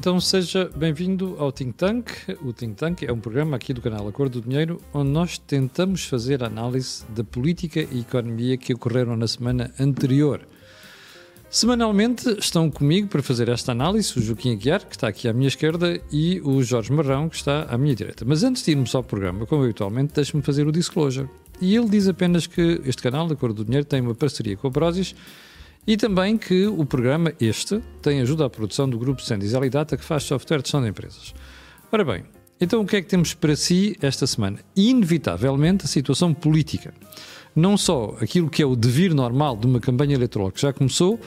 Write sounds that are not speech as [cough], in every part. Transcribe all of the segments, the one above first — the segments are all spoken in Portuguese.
Então seja bem-vindo ao Think Tank. O Think Tank é um programa aqui do canal Acordo do Dinheiro onde nós tentamos fazer análise da política e economia que ocorreram na semana anterior. Semanalmente estão comigo para fazer esta análise o Joaquim Aguiar, que está aqui à minha esquerda, e o Jorge Marrão, que está à minha direita. Mas antes de irmos ao programa, como habitualmente, deixe-me fazer o disclosure. E ele diz apenas que este canal, Acordo do Dinheiro, tem uma parceria com a Prozis e também que o programa, este, tem ajuda à produção do grupo Sandizal e Data, que faz software de gestão de empresas. Ora bem, então o que é que temos para si esta semana? Inevitavelmente a situação política. Não só aquilo que é o devir normal de uma campanha eleitoral que já começou,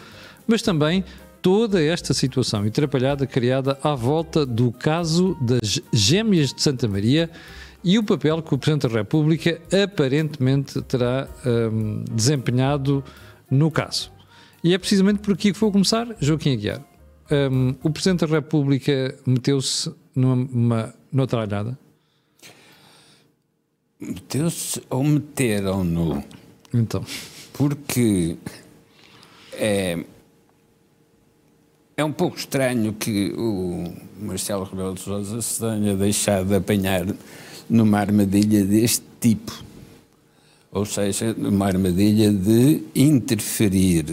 mas também toda esta situação atrapalhada criada à volta do caso das gêmeas de Santa Maria e o papel que o Presidente da República aparentemente terá hum, desempenhado no caso. E é precisamente por aqui que vou começar, Joaquim Aguiar. Um, o Presidente da República meteu-se numa, noutra olhada? Meteu-se ou meteram-no? Então. Porque é, é um pouco estranho que o Marcelo Rebelo de Sousa se tenha deixado de apanhar numa armadilha deste tipo. Ou seja, numa armadilha de interferir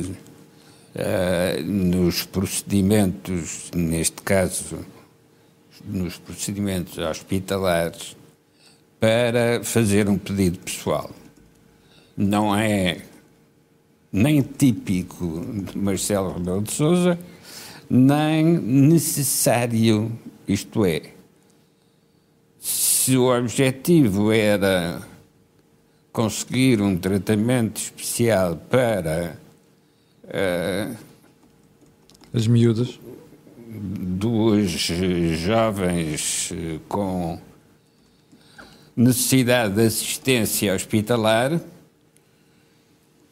uh, nos procedimentos, neste caso, nos procedimentos hospitalares, para fazer um pedido pessoal. Não é nem típico de Marcelo Rebelo de Sousa, nem necessário, isto é, se o objetivo era conseguir um tratamento especial para Uh, As miúdas? Duas jovens eh, com necessidade de assistência hospitalar.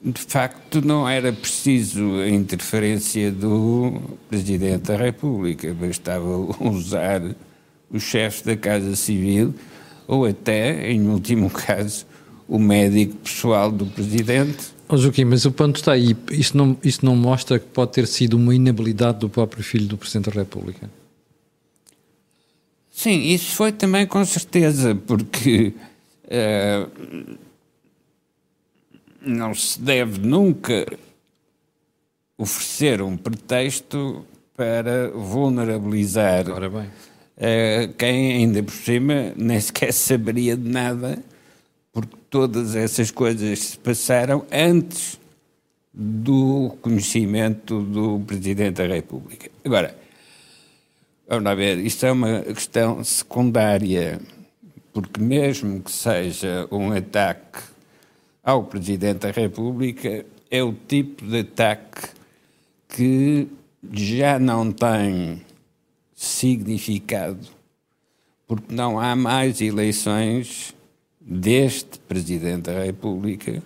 De facto, não era preciso a interferência do Presidente da República, bastava usar o chefe da Casa Civil ou até, em último [laughs] caso, o médico pessoal do Presidente Oh, Joaquim, mas o ponto está aí. Isto não, isto não mostra que pode ter sido uma inabilidade do próprio filho do Presidente da República? Sim, isso foi também com certeza, porque uh, não se deve nunca oferecer um pretexto para vulnerabilizar uh, quem ainda por cima nem sequer saberia de nada todas essas coisas se passaram antes do conhecimento do Presidente da República. Agora, vamos ver, isto é uma questão secundária, porque mesmo que seja um ataque ao Presidente da República, é o tipo de ataque que já não tem significado, porque não há mais eleições deste Presidente da República,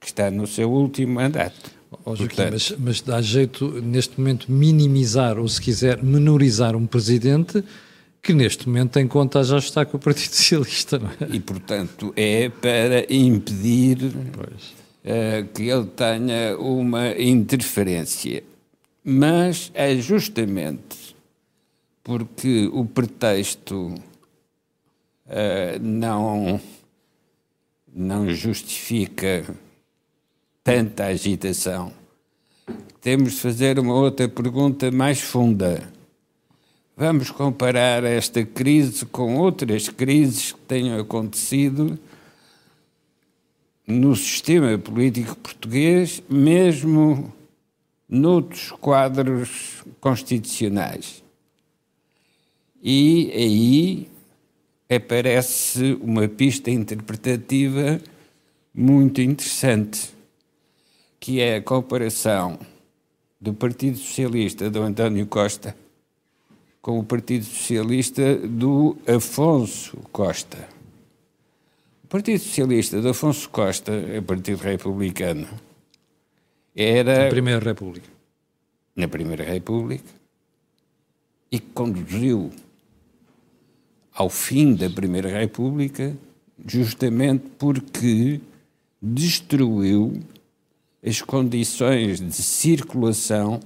que está no seu último mandato. Oh, Joaquim, Portanto, mas, mas dá jeito, neste momento, minimizar ou, se quiser, menorizar um Presidente que neste momento em conta já está com o Partido Socialista, não é? E, portanto, é para impedir uh, que ele tenha uma interferência. Mas é justamente porque o pretexto uh, não não justifica tanta agitação. Temos de fazer uma outra pergunta mais funda. Vamos comparar esta crise com outras crises que tenham acontecido no sistema político português, mesmo noutros quadros constitucionais. E aí aparece uma pista interpretativa muito interessante, que é a comparação do Partido Socialista do António Costa com o Partido Socialista do Afonso Costa. O Partido Socialista do Afonso Costa, o Partido Republicano, era. Na Primeira República. Na Primeira República, e conduziu ao fim da Primeira República, justamente porque destruiu as condições de circulação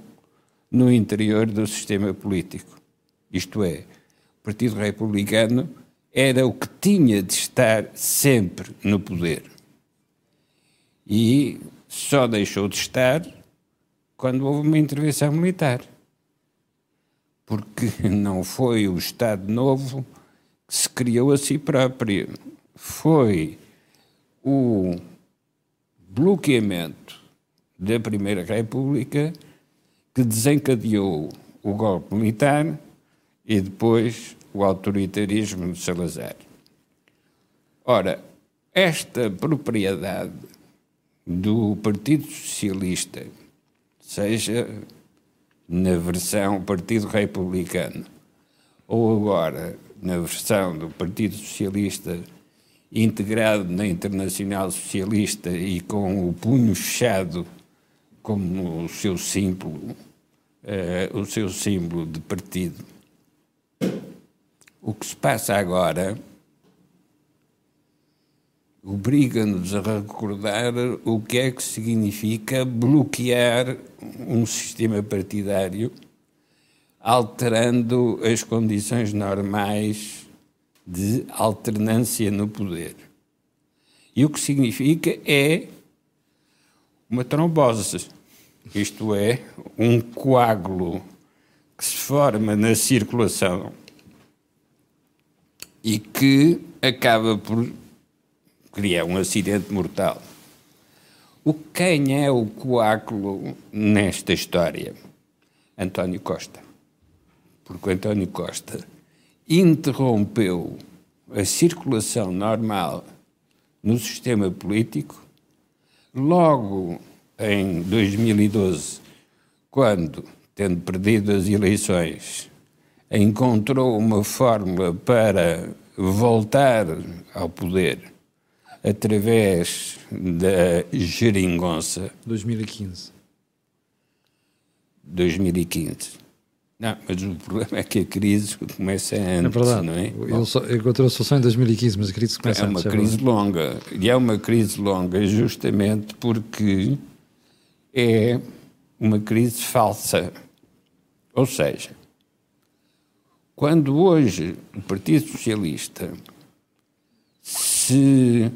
no interior do sistema político. Isto é, o Partido Republicano era o que tinha de estar sempre no poder. E só deixou de estar quando houve uma intervenção militar. Porque não foi o Estado Novo se criou a si próprio. Foi o bloqueamento da Primeira República que desencadeou o golpe militar e depois o autoritarismo de Salazar. Ora, esta propriedade do Partido Socialista, seja na versão Partido Republicano ou agora na versão do Partido Socialista integrado na Internacional Socialista e com o punho fechado como o seu símbolo, eh, o seu símbolo de partido. O que se passa agora obriga-nos a recordar o que é que significa bloquear um sistema partidário, alterando as condições normais de alternância no poder. E o que significa é uma trombose, isto é, um coágulo que se forma na circulação e que acaba por criar um acidente mortal. O quem é o coágulo nesta história? António Costa. Porque António Costa interrompeu a circulação normal no sistema político logo em 2012, quando, tendo perdido as eleições, encontrou uma fórmula para voltar ao poder através da geringonça. 2015. 2015. Não, mas o problema é que a crise começa antes, é verdade. não é? Ele só, encontrou a solução em 2015, mas a crise começa é antes. É uma crise longa. E é uma crise longa justamente porque é uma crise falsa. Ou seja, quando hoje o Partido Socialista se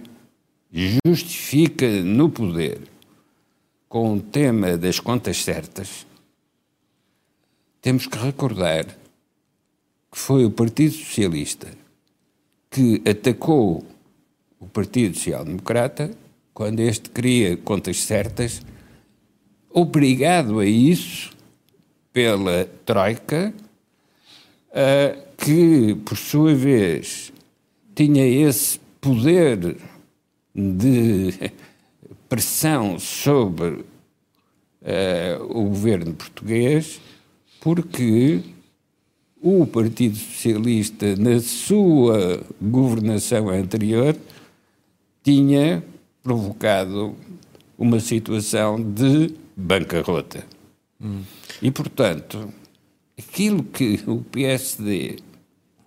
justifica no poder com o tema das contas certas, temos que recordar que foi o Partido Socialista que atacou o Partido Social Democrata quando este queria contas certas, obrigado a isso pela Troika uh, que, por sua vez, tinha esse poder de pressão sobre uh, o governo português, porque o Partido Socialista, na sua governação anterior, tinha provocado uma situação de bancarrota. Hum. E, portanto, aquilo que o PSD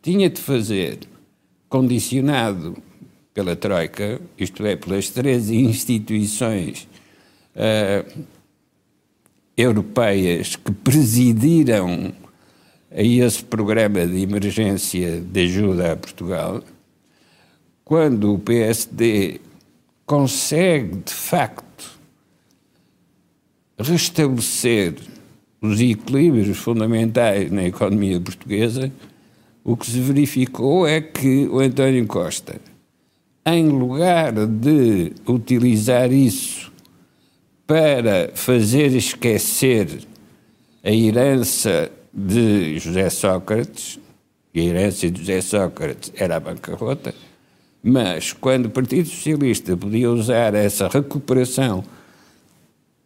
tinha de fazer, condicionado pela Troika, isto é, pelas três instituições uh, europeias que presidiram a esse programa de emergência de ajuda a Portugal, quando o PSD consegue, de facto, restabelecer os equilíbrios fundamentais na economia portuguesa, o que se verificou é que o António Costa, em lugar de utilizar isso para fazer esquecer a herança de José Sócrates, e a herança de José Sócrates era a bancarrota, mas quando o Partido Socialista podia usar essa recuperação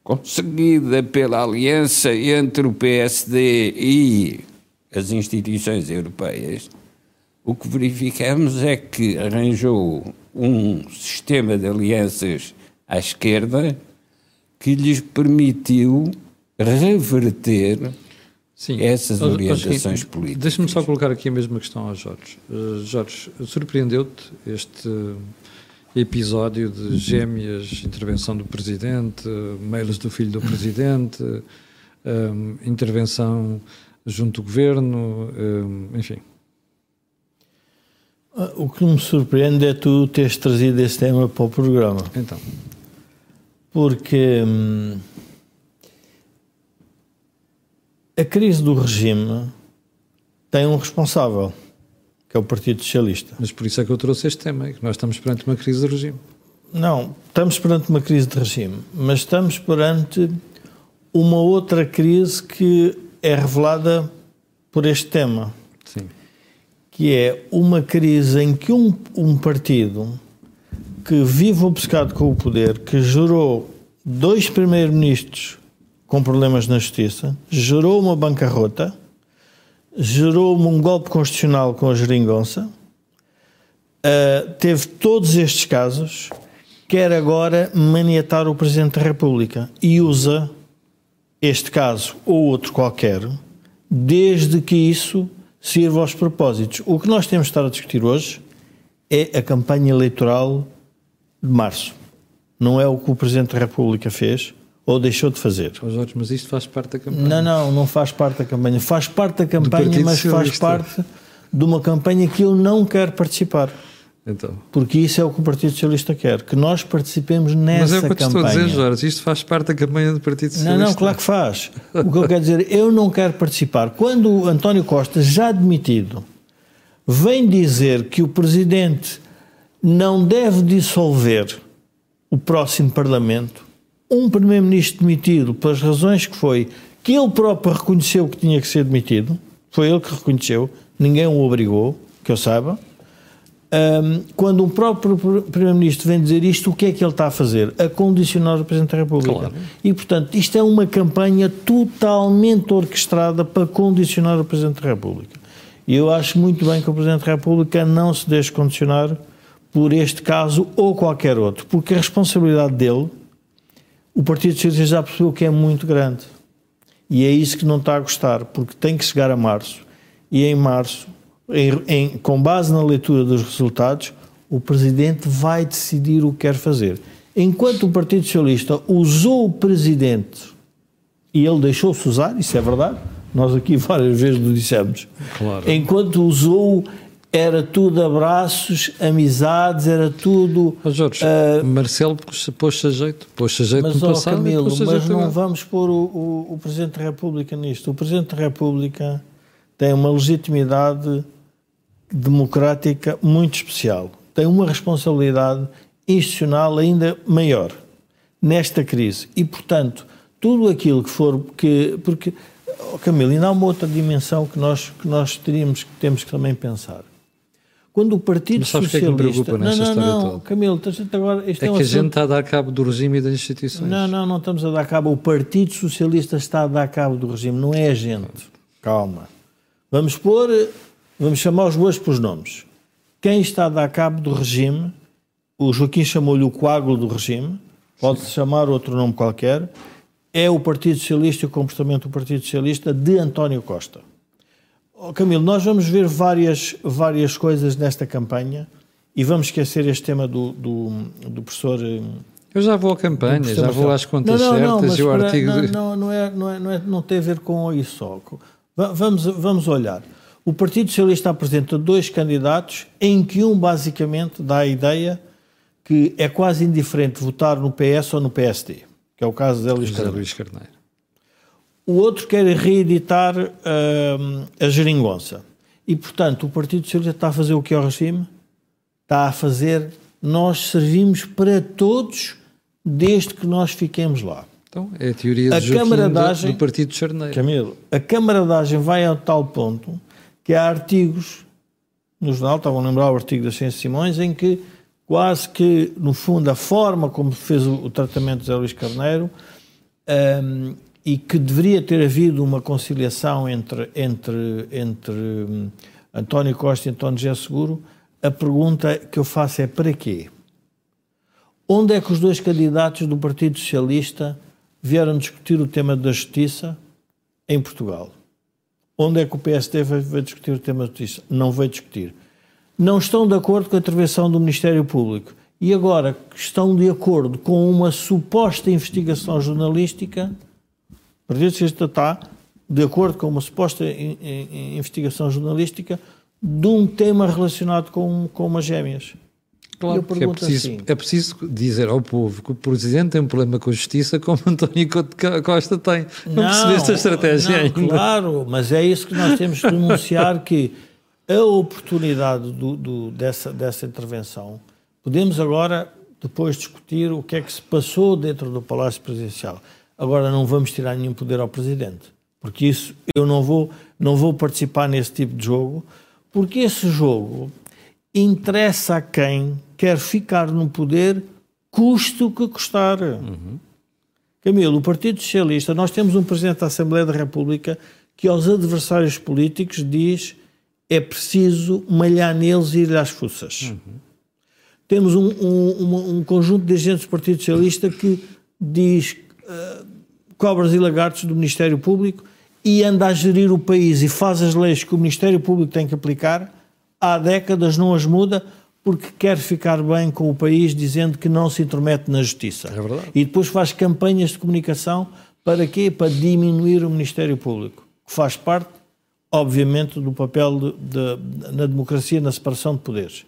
conseguida pela aliança entre o PSD e as instituições europeias, o que verificamos é que arranjou um sistema de alianças à esquerda que lhes permitiu reverter Sim. essas orientações políticas. Deixa-me só colocar aqui a mesma questão ao Jorge. Uh, Jorge, surpreendeu-te este episódio de gêmeas, intervenção do Presidente, mails do filho do Presidente, um, [laughs] intervenção junto do governo, enfim. Ah, o que me surpreende é tu teres trazido esse tema para o programa. Então. Porque hum, a crise do regime tem um responsável, que é o Partido Socialista. Mas por isso é que eu trouxe este tema, que nós estamos perante uma crise de regime. Não, estamos perante uma crise de regime, mas estamos perante uma outra crise que é revelada por este tema. Sim. Que é uma crise em que um, um partido que vive obcecado com o poder, que gerou dois primeiros-ministros com problemas na justiça, gerou uma bancarrota, gerou um golpe constitucional com a geringonça, uh, teve todos estes casos, quer agora maniatar o Presidente da República e usa este caso ou outro qualquer, desde que isso sirva aos propósitos. O que nós temos de estar a discutir hoje é a campanha eleitoral de março. Não é o que o Presidente da República fez ou deixou de fazer. Oh Jorge, mas isto faz parte da campanha. Não, não, não faz parte da campanha. Faz parte da campanha, mas faz parte de uma campanha que eu não quero participar. Então. Porque isso é o que o Partido Socialista quer, que nós participemos nessa campanha. Mas é o que eu estou a dizer, Jorge, isto faz parte da campanha do Partido Socialista. Não, não, claro que faz. O que eu quero dizer, eu não quero participar. Quando o António Costa, já demitido, vem dizer que o Presidente não deve dissolver o próximo Parlamento, um Primeiro-Ministro demitido, pelas razões que foi, que ele próprio reconheceu que tinha que ser demitido, foi ele que reconheceu, ninguém o obrigou, que eu saiba, um, quando um próprio Primeiro-Ministro vem dizer isto, o que é que ele está a fazer? A condicionar o Presidente da República. Claro. E, portanto, isto é uma campanha totalmente orquestrada para condicionar o Presidente da República. E eu acho muito bem que o Presidente da República não se deixe condicionar por este caso ou qualquer outro, porque a responsabilidade dele, o Partido Socialista já percebeu que é muito grande. E é isso que não está a gostar, porque tem que chegar a março. E em março em, em, com base na leitura dos resultados, o Presidente vai decidir o que quer fazer. Enquanto o Partido Socialista usou o Presidente e ele deixou-se usar, isso é verdade, nós aqui [laughs] várias vezes o dissemos. Claro. Enquanto usou, era tudo abraços, amizades, era tudo. Mas Jorge, uh, Marcelo pôs-se a jeito, pôs-se a jeito mas, no passado. Camilo, mas não vamos pôr o, o, o Presidente da República nisto. O Presidente da República tem uma legitimidade democrática muito especial. Tem uma responsabilidade institucional ainda maior nesta crise. E, portanto, tudo aquilo que for. Que, porque, oh Camilo, ainda há uma outra dimensão que nós, que nós teríamos, que temos que também pensar. Quando o Partido Mas Socialista. Que é que me preocupa nesta não, não, história não, toda? Camilo, agora. Isto é, é um que assunto... a gente está a dar cabo do regime e das instituições. Não, não, não estamos a dar cabo. O Partido Socialista está a dar cabo do regime, não é a gente. Calma. Vamos pôr Vamos chamar os bois pelos nomes. Quem está a dar cabo do regime, o Joaquim chamou-lhe o coágulo do regime, pode-se chamar outro nome qualquer, é o Partido Socialista e o comportamento do Partido Socialista de António Costa. Oh, Camilo, nós vamos ver várias, várias coisas nesta campanha e vamos esquecer este tema do, do, do professor. Eh, Eu já vou à campanha, já vou às contas não, não, certas não, e o artigo. Não, não, não, é, não, é, não, é, não tem a ver com isso só. Vamos, vamos olhar. O Partido Socialista apresenta dois candidatos em que um basicamente dá a ideia que é quase indiferente votar no PS ou no PSD, que é o caso de Luís Carneiro. Luís Carneiro. O outro quer reeditar uh, a geringonça. E, portanto, o Partido Socialista está a fazer o que ao regime? Está a fazer, nós servimos para todos desde que nós fiquemos lá. Então, é a teoria a camaradagem, do Partido de Charneiro. Camilo, a camaradagem vai a tal ponto que há artigos no jornal, estavam a lembrar o artigo da Ciência Simões, em que quase que, no fundo, a forma como fez o, o tratamento de José Luís Carneiro um, e que deveria ter havido uma conciliação entre, entre, entre um, António Costa e António José Seguro, a pergunta que eu faço é para quê? Onde é que os dois candidatos do Partido Socialista vieram discutir o tema da justiça em Portugal? Onde é que o PSD vai, discutir o tema da justiça? Não vai discutir. Não estão de acordo com a intervenção do Ministério Público. E agora estão de acordo com uma suposta investigação jornalística, Socialista está de acordo com uma suposta investigação jornalística, de um tema relacionado com, com umas gêmeas. Claro, porque é preciso, assim, é preciso dizer ao povo que o Presidente tem um problema com a justiça como [laughs] António Costa tem. Não, não percebeste a estratégia não, ainda. Claro, mas é isso que nós temos que denunciar, que a oportunidade do, do, dessa, dessa intervenção, podemos agora depois discutir o que é que se passou dentro do Palácio Presidencial. Agora não vamos tirar nenhum poder ao Presidente, porque isso eu não vou, não vou participar nesse tipo de jogo, porque esse jogo interessa a quem quer ficar no poder, custe o que custar. Uhum. Camilo, o Partido Socialista, nós temos um Presidente da Assembleia da República que aos adversários políticos diz é preciso malhar neles e ir às fuças. Uhum. Temos um, um, um, conjunto de agentes do Partido Socialista que diz uh, cobras e lagartos do Ministério Público e anda a gerir o país e faz as leis que o Ministério Público tem que aplicar, há décadas não as muda porque quer ficar bem com o país dizendo que não se intromete na justiça. É verdade. E depois faz campanhas de comunicação para quê? Para diminuir o Ministério Público, que faz parte obviamente, do papel de, de, na democracia, na separação de poderes.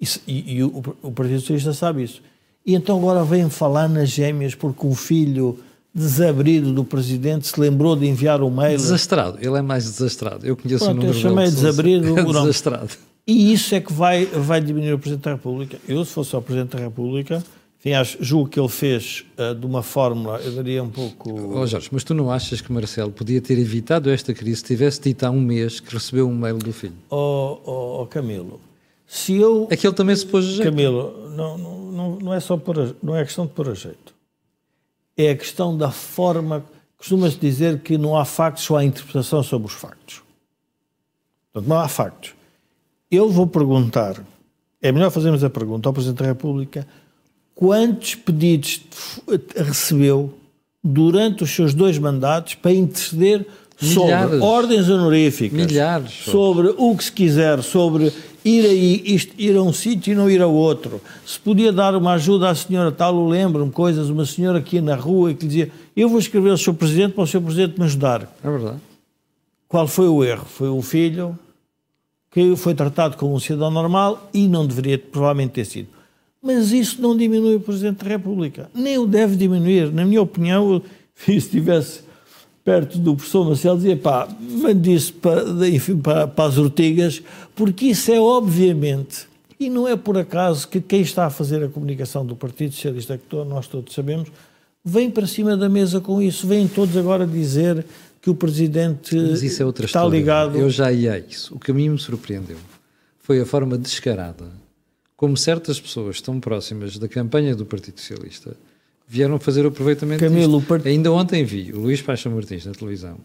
Isso, e, e o, o, Partido Socialista sabe isso. E então agora vem falar nas gêmeas porque um filho desabrido do presidente se lembrou de enviar um mail. Desastrado, ele é mais desastrado. Eu conheço Pronto, o número eu chamei dele, desabrido. [laughs] É desastrado. E isso é que vai, vai diminuir o Presidente da República. Eu, se fosse o Presidente da República, enfim, acho, julgo que ele fez uh, de uma fórmula, eu daria um pouco. Oh, Jorge, mas tu não achas que Marcelo podia ter evitado esta crise se tivesse dito há um mês que recebeu um mail do filho? Oh, oh, oh Camilo, se eu. É que ele também se pôs. Camilo, não, não, não é só por não é questão de pôr a jeito. É a questão da forma. Costuma-se dizer que não há factos, só há interpretação sobre os factos. Portanto, não há factos. Eu vou perguntar, é melhor fazermos a pergunta ao Presidente da República quantos pedidos recebeu durante os seus dois mandatos para interceder Milhares. sobre ordens honoríficas, Milhares. sobre o que se quiser, sobre ir, aí, isto, ir a um sítio e não ir a outro. Se podia dar uma ajuda à senhora tal, eu lembro-me coisas, uma senhora aqui na rua que dizia eu vou escrever ao seu presidente para o seu presidente me ajudar. É verdade. Qual foi o erro? Foi o filho que foi tratado como um cidadão normal e não deveria provavelmente ter sido. Mas isso não diminui o Presidente da República. Nem o deve diminuir. Na minha opinião, [laughs] se estivesse perto do professor Marcelo, dizia pá, mande isso para, enfim, para, para as ortigas, porque isso é obviamente, e não é por acaso que quem está a fazer a comunicação do Partido Socialista, que nós todos sabemos, vem para cima da mesa com isso. Vêm todos agora dizer que o Presidente Mas isso é outra está história. ligado. Eu já ia a isso. O que a mim me surpreendeu foi a forma descarada como certas pessoas tão próximas da campanha do Partido Socialista vieram fazer o aproveitamento Camilo. Part... Ainda ontem vi o Luís Paixão Martins na televisão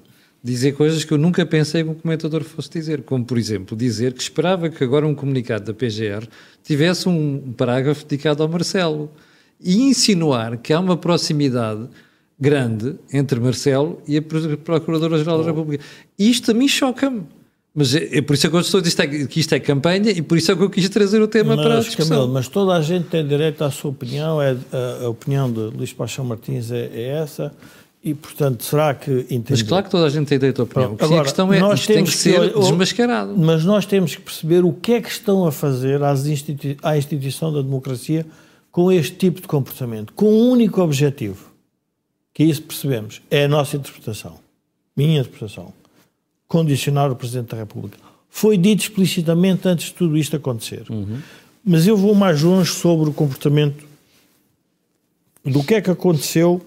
dizer coisas que eu nunca pensei que um comentador fosse dizer, como por exemplo dizer que esperava que agora um comunicado da PGR tivesse um parágrafo dedicado ao Marcelo e insinuar que há uma proximidade grande entre Marcelo e a Procuradora-Geral oh. da República. Isto a mim choca-me. Mas é, é, por isso é que eu estou a dizer que isto é campanha e por isso é que eu quis trazer o tema mas, para a discussão. Camilo, mas toda a gente tem direito à sua opinião, é, a, a opinião de Luís Paixão Martins é, é, essa e, portanto, será que entendeu? Mas claro que toda a gente tem direito à opinião. Agora, a questão é isto tem que, que ser desmascarado. Mas nós temos que perceber o que é que estão a fazer às institui à instituição da democracia com este tipo de comportamento, com um único objetivo, que isso percebemos, é a nossa interpretação, minha interpretação condicionar o Presidente da República. Foi dito explicitamente antes de tudo isto acontecer. Uhum. Mas eu vou mais longe sobre o comportamento do que é que aconteceu, o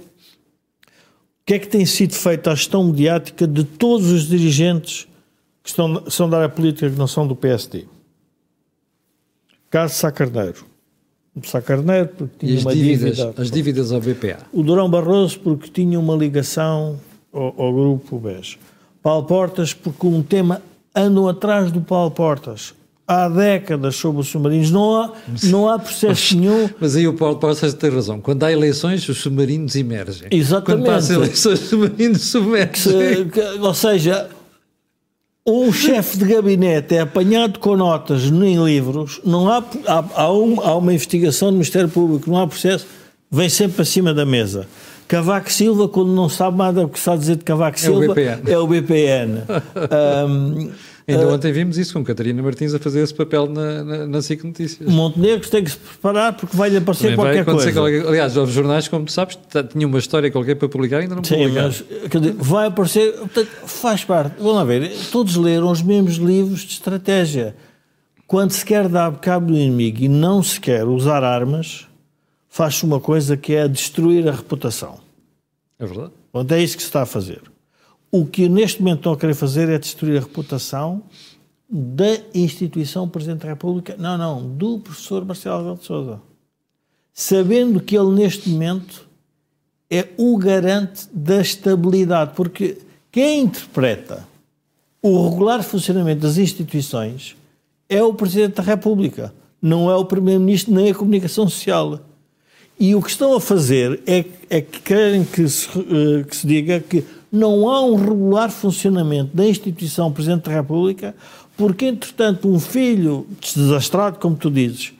que é que tem sido feito à gestão mediática de todos os dirigentes que estão, são da área política que não são do PSD. Caso Sacarneiro. O Sacarneiro porque tinha uma dívidas, dívida... As dívidas ao BPA. O Durão Barroso porque tinha uma ligação ao, ao grupo BES. Paulo Portas, porque um tema andam atrás do Paulo Portas há décadas sobre os submarinos. Não há, não há processo mas, nenhum. Mas aí o Paulo Portas tem razão. Quando há eleições, os submarinos emergem. Exatamente. Quando passam eleições, os submarinos submergem. ou seja, um chefe de gabinete é apanhado com notas em livros, não há, há, há, um, há uma investigação do Ministério Público, não há processo, vem sempre para cima da mesa. Cavaco Silva, quando não sabe nada o que está a dizer de Cavaco Silva, é o BPN. um, [laughs] Ainda uh, ontem vimos isso com Catarina Martins a fazer esse papel na, na, na SIC Notícias. Montenegro tem que se preparar porque vai-lhe aparecer Também qualquer coisa. Qualquer, aliás, os jornais, como tu sabes, tinham uma história qualquer para publicar ainda não Sim, publicaram. mas dizer, vai aparecer, portanto, faz parte. Vamos lá ver, todos leram os mesmos livros de estratégia. Quando se quer dar cabo do inimigo e não se quer usar armas, faz-se uma coisa que é destruir a reputação. É verdade. Portanto, é isso que se está a fazer. O que neste momento estão a querer fazer é destruir a reputação da instituição Presidente da República, não, não, do professor Marcelo Rebelo de Sousa. Sabendo que ele neste momento é o garante da estabilidade, porque quem interpreta o regular funcionamento das instituições é o Presidente da República, não é o Primeiro-Ministro nem a Comunicação Social. E o que estão a fazer é, é que querem que se, uh, que se diga que não há um regular funcionamento da instituição Presidente da República, porque, entretanto, um filho desastrado, como tu dizes,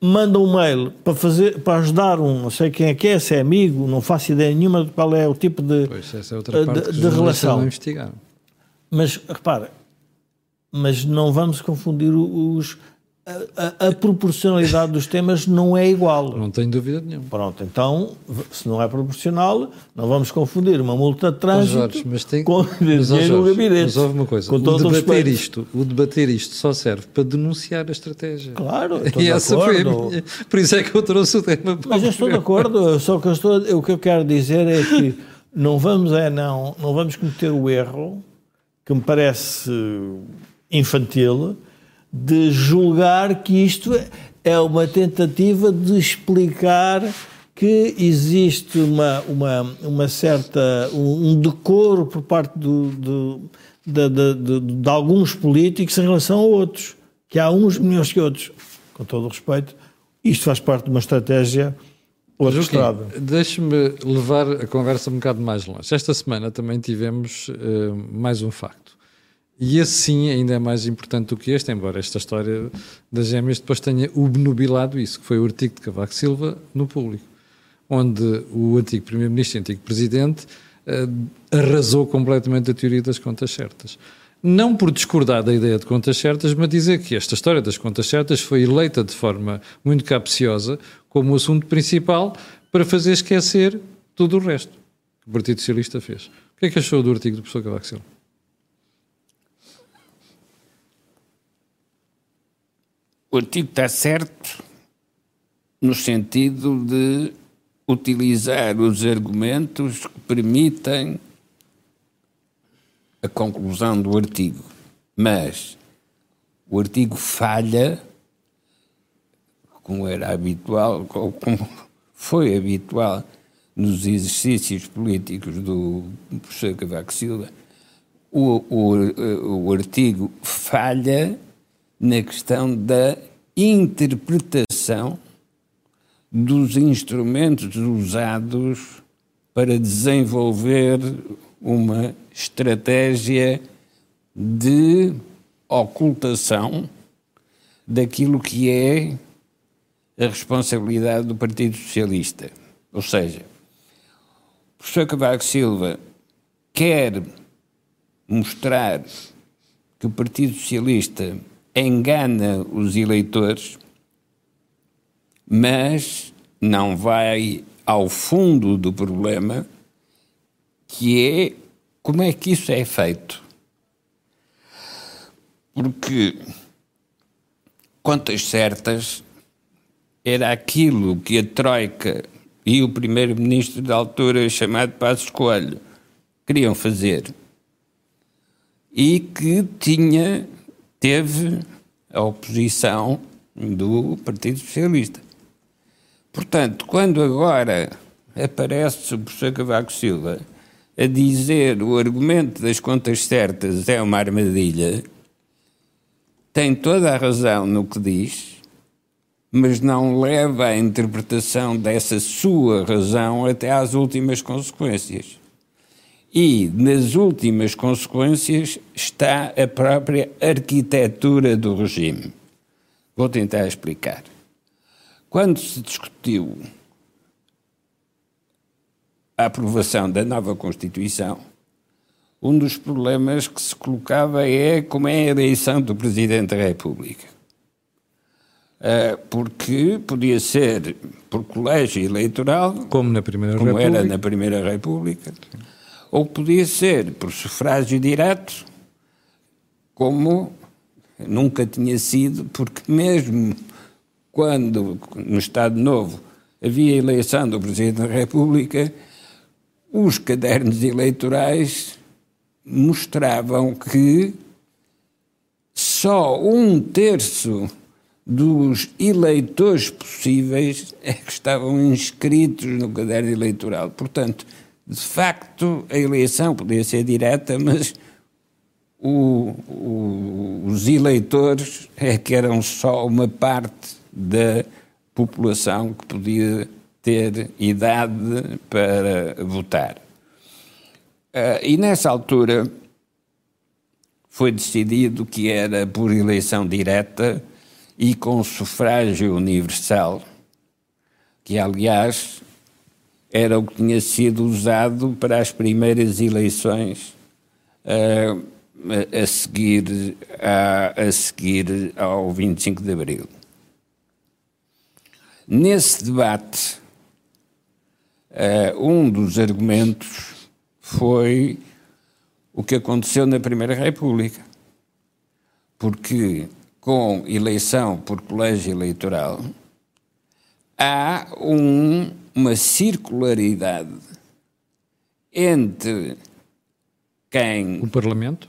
manda um mail para, fazer, para ajudar um, não sei quem é que é, se é amigo, não faço ideia nenhuma de qual é o tipo de, pois, essa é outra parte de, de relação. Mas, repara, mas não vamos confundir os a, a, proporcionalidade dos temas não é igual. Não tenho dúvida nenhuma. Pronto, então, se não é proporcional, não vamos confundir uma multa de trânsito Jorge, mas tem, com mas, dinheiro no gabinete. Mas houve uma coisa, o debater, isto, o debater isto só serve para denunciar a estratégia. Claro, estou e essa foi minha, Por isso é que eu trouxe o tema Mas eu estou de acordo, só que eu estou, o que eu quero dizer é que não vamos, é, não, não vamos cometer o erro que me parece infantil de julgar que isto é uma tentativa de explicar que existe uma, uma, uma certa um decoro por parte do, do, de, de, de, de, alguns políticos em relação a outros, que há uns melhores que outros. Com todo o respeito, isto faz parte de uma estratégia orquestrada. Deixe-me levar a conversa um bocado mais longe. Esta semana também tivemos uh, mais um facto. E esse sim ainda é mais importante do que este, embora esta história das gêmeas depois tenha obnubilado isso, que foi o artigo de Cavaco Silva no público, onde o antigo Primeiro-Ministro e antigo Presidente uh, arrasou completamente a teoria das contas certas. Não por discordar da ideia de contas certas, mas dizer que esta história das contas certas foi eleita de forma muito capciosa como o assunto principal para fazer esquecer tudo o resto que o Partido Socialista fez. O que é que achou do artigo do professor Cavaco Silva? O artigo está certo no sentido de utilizar os argumentos que permitem a conclusão do artigo. Mas o artigo falha, como era habitual, como foi habitual nos exercícios políticos do professor Cavaco Silva, o, o, o artigo falha na questão da interpretação dos instrumentos usados para desenvolver uma estratégia de ocultação daquilo que é a responsabilidade do Partido Socialista. Ou seja, o professor Cavaco Silva quer mostrar que o Partido Socialista engana os eleitores, mas não vai ao fundo do problema, que é como é que isso é feito. Porque contas certas era aquilo que a Troika e o primeiro-ministro da altura, chamado Passos Coelho, queriam fazer. E que tinha teve a oposição do Partido Socialista. Portanto, quando agora aparece o professor Cavaco Silva a dizer o argumento das contas certas é uma armadilha, tem toda a razão no que diz, mas não leva a interpretação dessa sua razão até às últimas consequências. E nas últimas consequências está a própria arquitetura do regime. Vou tentar explicar. Quando se discutiu a aprovação da nova Constituição, um dos problemas que se colocava é como é a eleição do Presidente da República. Uh, porque podia ser por colégio eleitoral, como, na primeira como República. era na Primeira República, ou podia ser por sufrágio direto, como nunca tinha sido, porque mesmo quando no Estado Novo havia eleição do Presidente da República, os cadernos eleitorais mostravam que só um terço dos eleitores possíveis é que estavam inscritos no caderno eleitoral. Portanto, de facto, a eleição podia ser direta, mas o, o, os eleitores é que eram só uma parte da população que podia ter idade para votar. Uh, e nessa altura foi decidido que era por eleição direta e com sufrágio universal, que aliás era o que tinha sido usado para as primeiras eleições uh, a, seguir, a, a seguir ao 25 de Abril. Nesse debate, uh, um dos argumentos foi o que aconteceu na Primeira República. Porque com eleição por colégio eleitoral há um, uma circularidade entre quem. O Parlamento?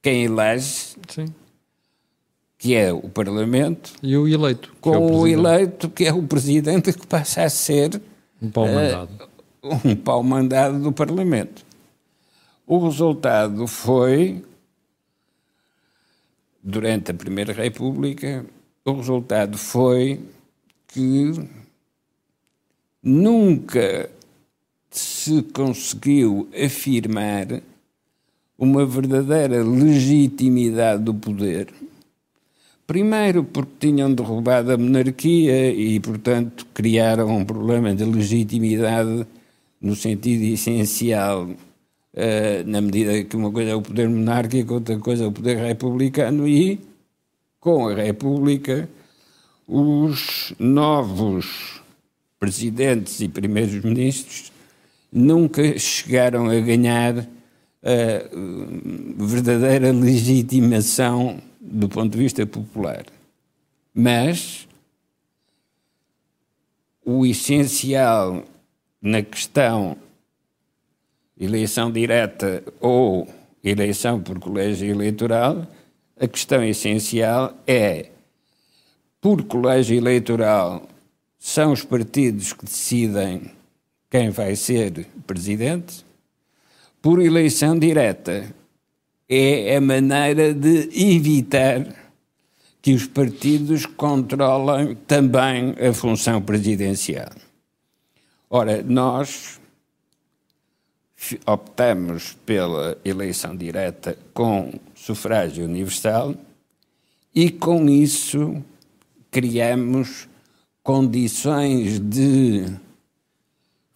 Quem elege. Sim. Que é o Parlamento. E o eleito. Com é o, o, eleito, que é o Presidente, que passa a ser. Um pau mandado. Uh, um pau mandado do Parlamento. O resultado foi, durante a Primeira República, o resultado foi que nunca se conseguiu afirmar uma verdadeira legitimidade do poder. Primeiro, porque tinham derrubado a monarquia e, portanto, criaram um problema de legitimidade no sentido essencial uh, na medida que uma coisa é o poder monárquico, outra coisa é o poder republicano, e com a República, os novos presidentes e primeiros ministros nunca chegaram a ganhar a verdadeira legitimação do ponto de vista popular. Mas o essencial na questão eleição direta ou eleição por colégio eleitoral, a questão essencial é, por colégio eleitoral, são os partidos que decidem quem vai ser presidente, por eleição direta, é a maneira de evitar que os partidos controlem também a função presidencial. Ora, nós optamos pela eleição direta com sufrágio universal e com isso criamos condições de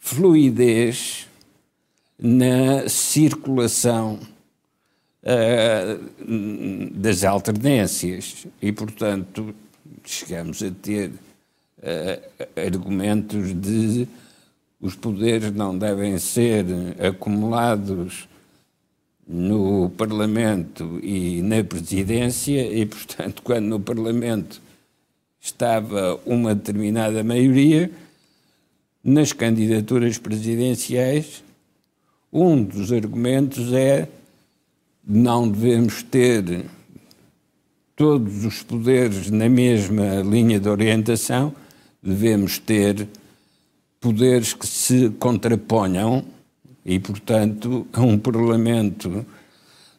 fluidez na circulação uh, das alternâncias. E, portanto, chegamos a ter uh, argumentos de os poderes não devem ser acumulados no Parlamento e na Presidência, e, portanto, quando no Parlamento estava uma determinada maioria, nas candidaturas presidenciais, um dos argumentos é não devemos ter todos os poderes na mesma linha de orientação, devemos ter poderes que se contraponham e, portanto, um Parlamento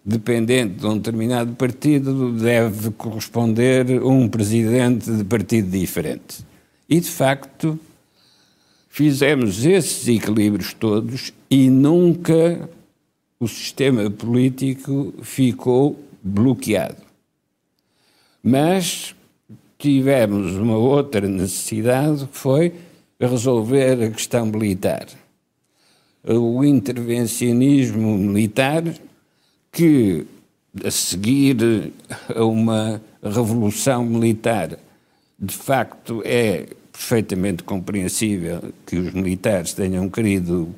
dependente de um determinado partido deve corresponder um presidente de partido diferente. E, de facto, fizemos esses equilíbrios todos e nunca o sistema político ficou bloqueado. Mas tivemos uma outra necessidade que foi resolver a questão militar. o intervencionismo militar que, a seguir a uma revolução militar, de facto é perfeitamente compreensível que os militares tenham querido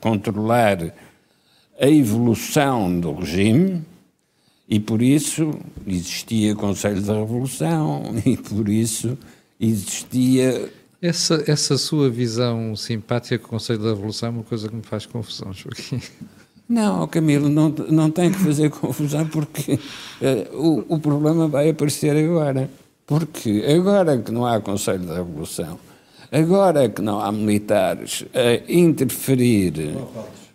controlar a evolução do regime e por isso existia Conselho da Revolução [laughs] e por isso existia essa, essa sua visão simpática com o Conselho da Revolução é uma coisa que me faz confusão, Joaquim. Não, Camilo, não, não tem que fazer [laughs] confusão porque uh, o, o problema vai aparecer agora. Porque agora que não há Conselho da Revolução, agora que não há militares a interferir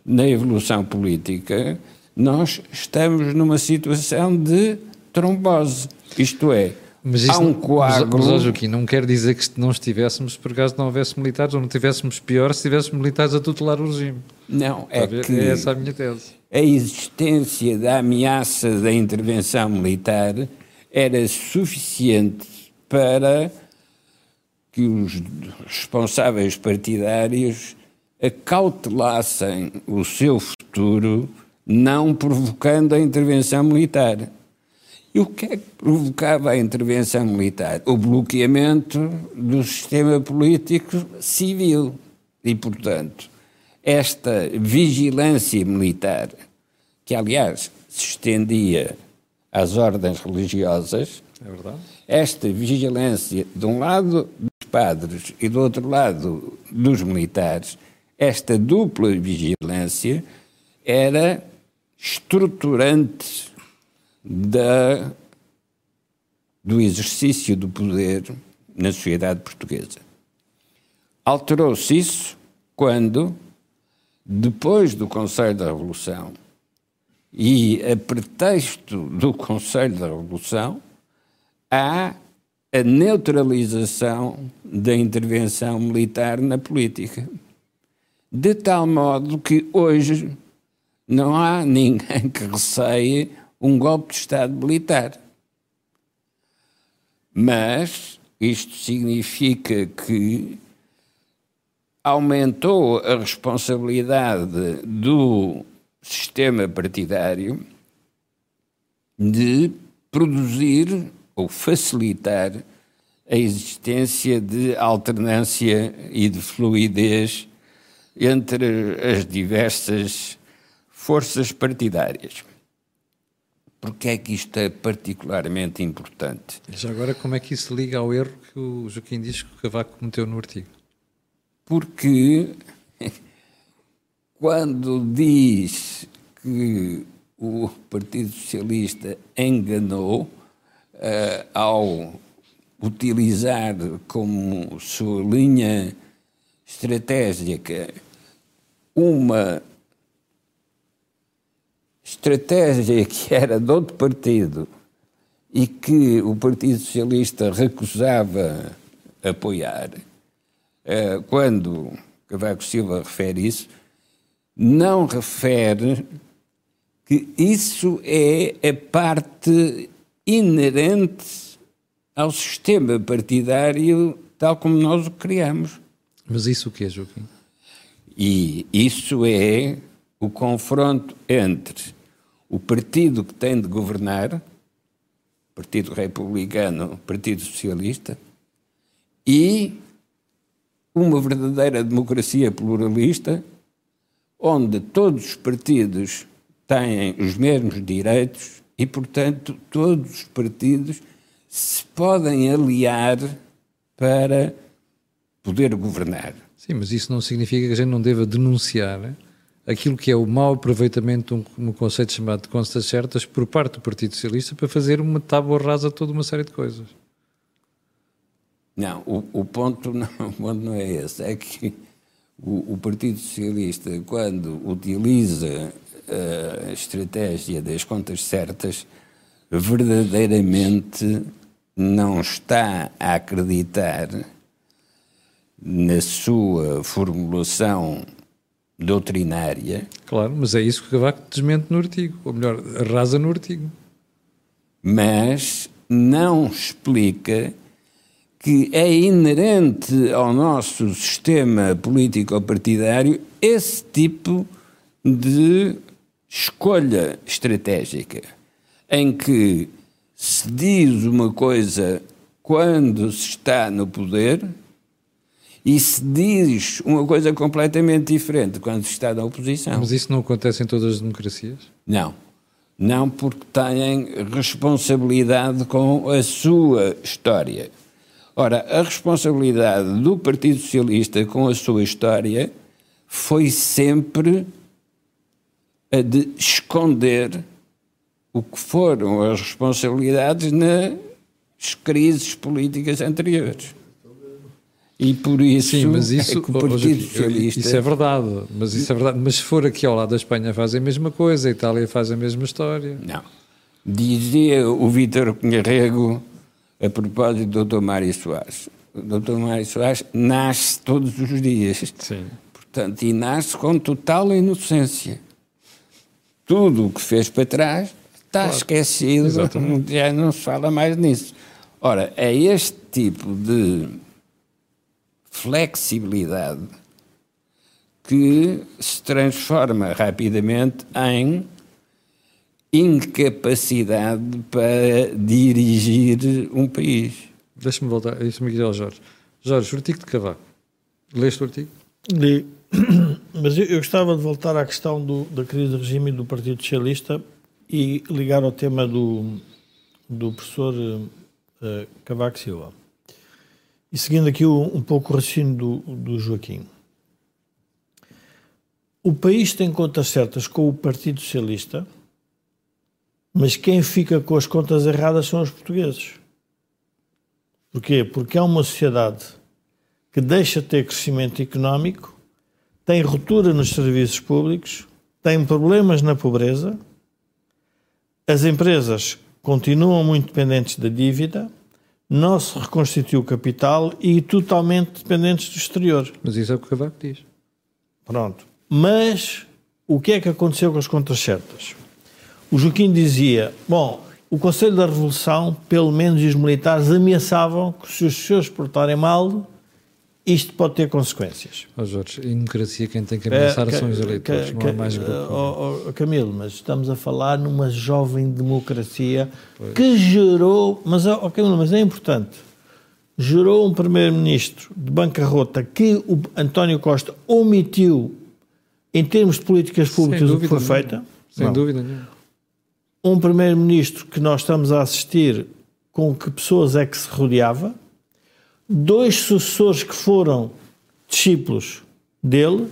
na evolução política, nós estamos numa situação de trombose. Isto é, mas há um coágulo. Mas, mas não quer dizer que se não estivéssemos, por acaso não houvesse militares, ou não tivéssemos pior se tivéssemos militares a tutelar o regime. Não, é que. É essa a minha tese. A existência da ameaça da intervenção militar era suficiente para que os responsáveis partidários acautelassem o seu futuro, não provocando a intervenção militar. E o que é que provocava a intervenção militar? O bloqueamento do sistema político civil. E, portanto, esta vigilância militar, que aliás se estendia às ordens religiosas, é esta vigilância, de um lado dos padres e do outro lado dos militares, esta dupla vigilância era estruturante da, do exercício do poder na sociedade portuguesa. Alterou-se isso quando, depois do Conselho da Revolução e a pretexto do Conselho da Revolução, há a neutralização da intervenção militar na política. De tal modo que hoje não há ninguém que receie um golpe de Estado militar. Mas isto significa que aumentou a responsabilidade do sistema partidário de produzir ou facilitar a existência de alternância e de fluidez entre as diversas forças partidárias. Porque é que isto é particularmente importante? Já agora, como é que isso liga ao erro que o Joaquim diz que o Cavaco cometeu no artigo? Porque [laughs] quando diz que o Partido Socialista enganou uh, ao utilizar como sua linha estratégica uma estratégia [laughs] que era de outro partido e que o Partido Socialista recusava apoiar, eh, quando Cavaco Silva refere isso, não refere que isso é a parte inerente ao sistema partidário tal como nós o criamos. Mas isso o que é, Joaquim? E isso é o confronto entre o partido que tem de governar, Partido Republicano, Partido Socialista, e uma verdadeira democracia pluralista, onde todos os partidos têm os mesmos direitos e, portanto, todos os partidos se podem aliar para poder governar. Sim, mas isso não significa que a gente não deva denunciar aquilo que é o mau aproveitamento de um, um conceito chamado de contas certas por parte do Partido Socialista para fazer uma tábua rasa de toda uma série de coisas. Não, o, o, ponto, não, [laughs] o ponto não é esse. É que o, o Partido Socialista, quando utiliza a estratégia das contas certas, verdadeiramente não está a acreditar na sua formulação doutrinária. Claro, mas é isso que o Cavaco desmente no artigo, ou melhor, arrasa no artigo. Mas não explica que é inerente ao nosso sistema político-partidário esse tipo de escolha estratégica, em que se diz uma coisa quando se está no poder e se diz uma coisa completamente diferente quando se está na oposição. Mas isso não acontece em todas as democracias? Não. Não porque têm responsabilidade com a sua história. Ora, a responsabilidade do Partido Socialista com a sua história foi sempre a de esconder o que foram as responsabilidades nas crises políticas anteriores. E por isso, Sim, mas isso, é que o Partido Socialista... Isso é verdade, mas isso é verdade. Mas se for aqui ao lado da Espanha fazem a mesma coisa, a Itália faz a mesma história. Não. Dizia o Vítor Cunharrego a propósito do Dr. Mário Soares. O Dr. Mário Soares nasce todos os dias. Sim. Portanto, e nasce com total inocência. Tudo o que fez para trás está claro. esquecido, Exatamente. [laughs] já não se fala mais nisso. Ora, é este tipo de flexibilidade que se transforma rapidamente em incapacidade para dirigir um país. Deixa-me voltar, deixa-me ir ao Jorge. Jorge, o artigo de Cavaco. Leste o artigo? Li. [coughs] Mas eu, eu, gostava de voltar à questão do, da crise de regime do Partido Socialista e ligar ao tema do, do professor uh, Cavaco Silva. E seguindo aqui um, pouco o raciocínio do, do Joaquim. O país tem contas certas com o Partido Socialista, mas quem fica com as contas erradas são os portugueses. Porquê? Porque é uma sociedade que deixa de ter crescimento económico, tem ruptura nos serviços públicos, tem problemas na pobreza, as empresas continuam muito dependentes da dívida não se reconstituiu o capital e totalmente dependentes do exterior. Mas isso é o que o Cavaco diz. Pronto. Mas o que é que aconteceu com as contas certas? O Joaquim dizia: bom, o Conselho da Revolução, pelo menos os militares, ameaçavam que se os seus portarem mal, isto pode ter consequências. Oh Jorge, em democracia quem tem que ameaçar é, são os eleitores, não há mais grupo. Oh, oh, Camilo, mas estamos a falar numa jovem democracia pois. que gerou, mas, oh, Camilo, mas é importante, gerou um primeiro-ministro de bancarrota que o António Costa omitiu em termos de políticas públicas o que foi feita. Sem não. dúvida nenhuma. Um primeiro-ministro que nós estamos a assistir com que pessoas é que se rodeava, dois sucessores que foram discípulos dele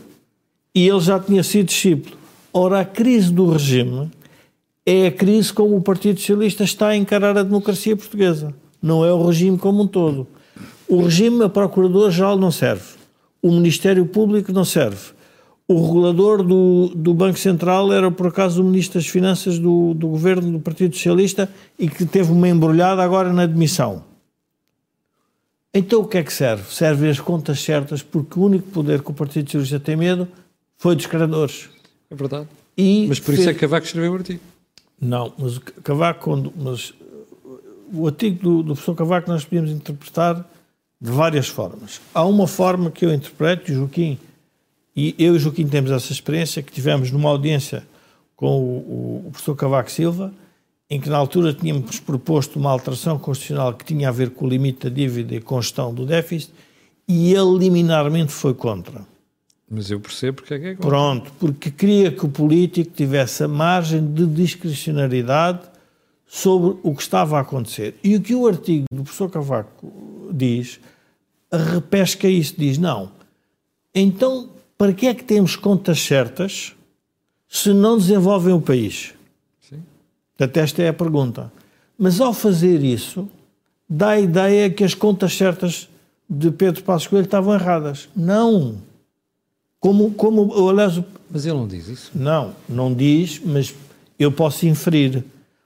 e ele já tinha sido discípulo. Ora, a crise do regime é a crise como o Partido Socialista está a encarar a democracia portuguesa. Não é o regime como um todo. O regime, a Procurador-Geral não serve. O Ministério Público não serve. O regulador do, do Banco Central era, por acaso, o Ministro das Finanças do, do governo do Partido Socialista e que teve uma embrulhada agora na admissão. Então o que é que serve? Serve as contas certas, porque o único poder que o Partido Socialista tem medo foi dos credores. É verdade. E mas por fez... isso é que Cavaco escreveu o artigo. Não, mas o Cavaco, quando, mas o artigo do, do professor Cavaco nós podíamos interpretar de várias formas. Há uma forma que eu interpreto, Joaquim, e eu e Joaquim temos essa experiência, que tivemos numa audiência com o, o professor Cavaco Silva, em que na altura tínhamos proposto uma alteração constitucional que tinha a ver com o limite da dívida e com a gestão do déficit, e ele liminarmente foi contra. Mas eu percebo porque é que é contra. Pronto, porque queria que o político tivesse a margem de discricionariedade sobre o que estava a acontecer. E o que o artigo do professor Cavaco diz, repesca isso, diz, não, então para que é que temos contas certas se não desenvolvem o país? Portanto, esta é a pergunta. Mas ao fazer isso, dá a ideia que as contas certas de Pedro Passos Coelho estavam erradas. Não. Como, como aliás, mas ele não diz isso? Não, não diz, mas eu posso inferir.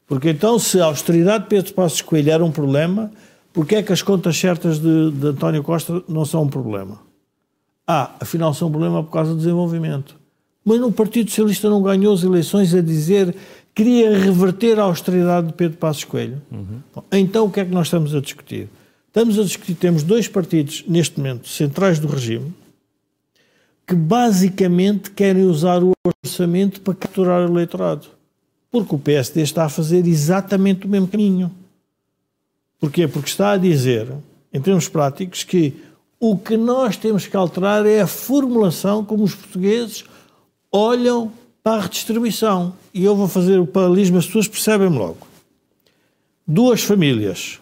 Porque então, se a austeridade de Pedro Passos Coelho era um problema, porque é que as contas certas de, de António Costa não são um problema? Ah, afinal são um problema por causa do desenvolvimento. Mas no Partido Socialista não ganhou as eleições a dizer queria reverter a austeridade de Pedro Passos Coelho. Uhum. Bom, então o que é que nós estamos a discutir? Estamos a discutir, temos dois partidos neste momento centrais do regime que basicamente querem usar o orçamento para capturar o eleitorado. Porque o PSD está a fazer exatamente o mesmo caminho. Porquê? Porque está a dizer, em termos práticos, que o que nós temos que alterar é a formulação como os portugueses olham para a redistribuição. E eu vou fazer o paralelismo, as pessoas percebem logo. Duas famílias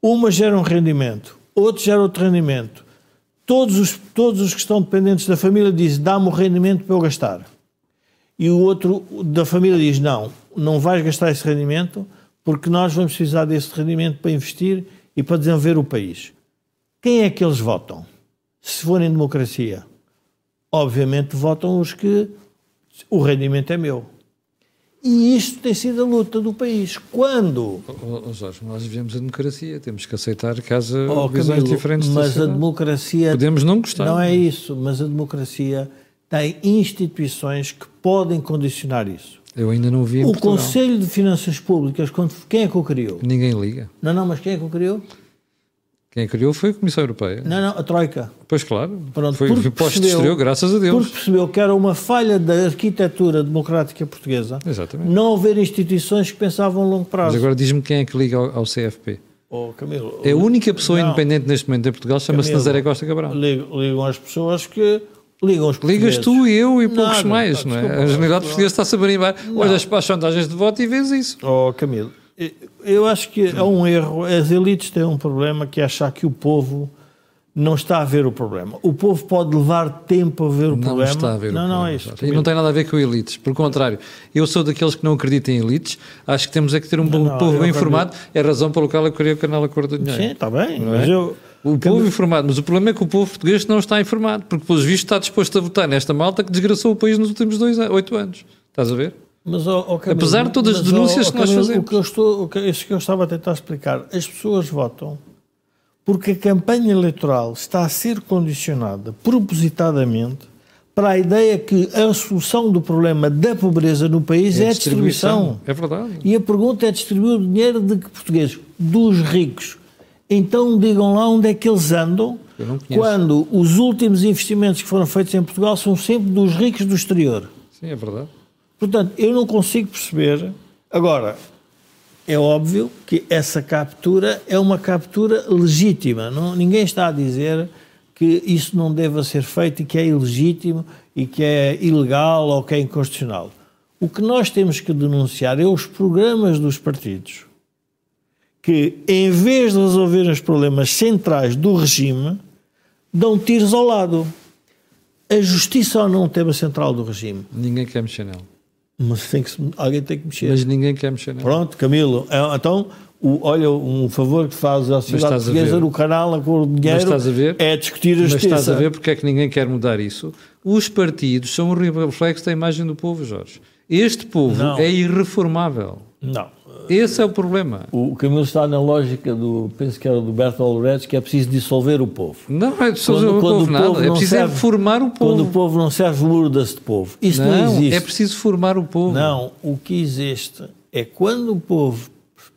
uma gera um rendimento, outro gera outro rendimento. Todos os, todos os que estão dependentes da família dizem dá-me o rendimento para eu gastar. E o outro da família diz não, não vais gastar esse rendimento porque nós vamos precisar desse rendimento para investir e para desenvolver o país. Quem é que eles votam? Se forem democracia, obviamente votam os que o rendimento é meu. E isto tem sido a luta do país. Quando. Oh, oh, Jorge, nós vivemos a democracia, temos que aceitar que haja oh, Camilo, diferentes. Mas a democracia. Podemos não gostar. Não é isso, mas a democracia tem instituições que podem condicionar isso. Eu ainda não vi. o. Conselho de Finanças Públicas, quem é que o criou? Ninguém liga. Não, não, mas quem é que o criou? Quem criou foi a Comissão Europeia. Não, não, a Troika. Pois claro. Pronto, foi foi posto exterior, graças a Deus. Porque percebeu que era uma falha da arquitetura democrática portuguesa. Exatamente. Não haver instituições que pensavam a longo prazo. Mas agora diz-me quem é que liga ao, ao CFP. Oh, Camilo, é a única pessoa não, independente neste momento em Portugal, chama-se Nazaré Costa Cabral. Ligam, ligam as pessoas que ligam os Ligas tu, eu e poucos Nada, mais, não, é? a Generalidade Portuguesa está-se a brincar. Olhas para as sondagens de voto e vês isso. Oh, Camilo, eu acho que é um erro. As elites têm um problema que é achar que o povo não está a ver o problema. O povo pode levar tempo a ver o não problema. Não está a ver não, o não problema. é isso. E não tem nada a ver com elites. Por contrário, eu sou daqueles que não acreditam em elites. Acho que temos é que ter um não, povo bem informado. É a razão pela qual eu queria o canal Acordo do Dinheiro. Sim, está bem. Mas é? eu... O povo informado, mas o problema é que o povo português não está informado, porque, pelos vistos, está disposto a votar nesta malta que desgraçou o país nos últimos dois, oito anos. Estás a ver? Mas, oh, oh, Camilo, Apesar de todas as denúncias oh, que nós fazemos. O que, eu estou, o que, isso que eu estava a tentar explicar, as pessoas votam porque a campanha eleitoral está a ser condicionada propositadamente para a ideia que a solução do problema da pobreza no país é, é a distribuição. É verdade. E a pergunta é distribuir o dinheiro de que portugueses? Dos ricos. Então digam lá onde é que eles andam quando os últimos investimentos que foram feitos em Portugal são sempre dos ricos do exterior. Sim, é verdade. Portanto, eu não consigo perceber. Agora, é óbvio que essa captura é uma captura legítima. Não, ninguém está a dizer que isso não deva ser feito e que é ilegítimo e que é ilegal ou que é inconstitucional. O que nós temos que denunciar é os programas dos partidos que, em vez de resolver os problemas centrais do regime, dão tiros ao lado. A justiça ou não é um tema central do regime? Ninguém quer mexer nela. Mas tem que, alguém tem que mexer. Mas ninguém quer mexer nela. Pronto, Camilo. É, então, o, olha, um favor que faz à sociedade portuguesa no canal com o dinheiro é discutir a justiça. Mas estás a ver porque é que ninguém quer mudar isso? Os partidos são um reflexo da imagem do povo, Jorge. Este povo não. é irreformável. Não. Esse é o problema. O Camilo está na lógica do, penso que era do Bertolt Brecht, que é preciso dissolver o povo. Não é dissolver o povo, nada. Povo é preciso serve, formar o povo. Quando o povo não serve, muda-se de povo. Isso não, não existe. É preciso formar o povo. Não, o que existe é quando o povo,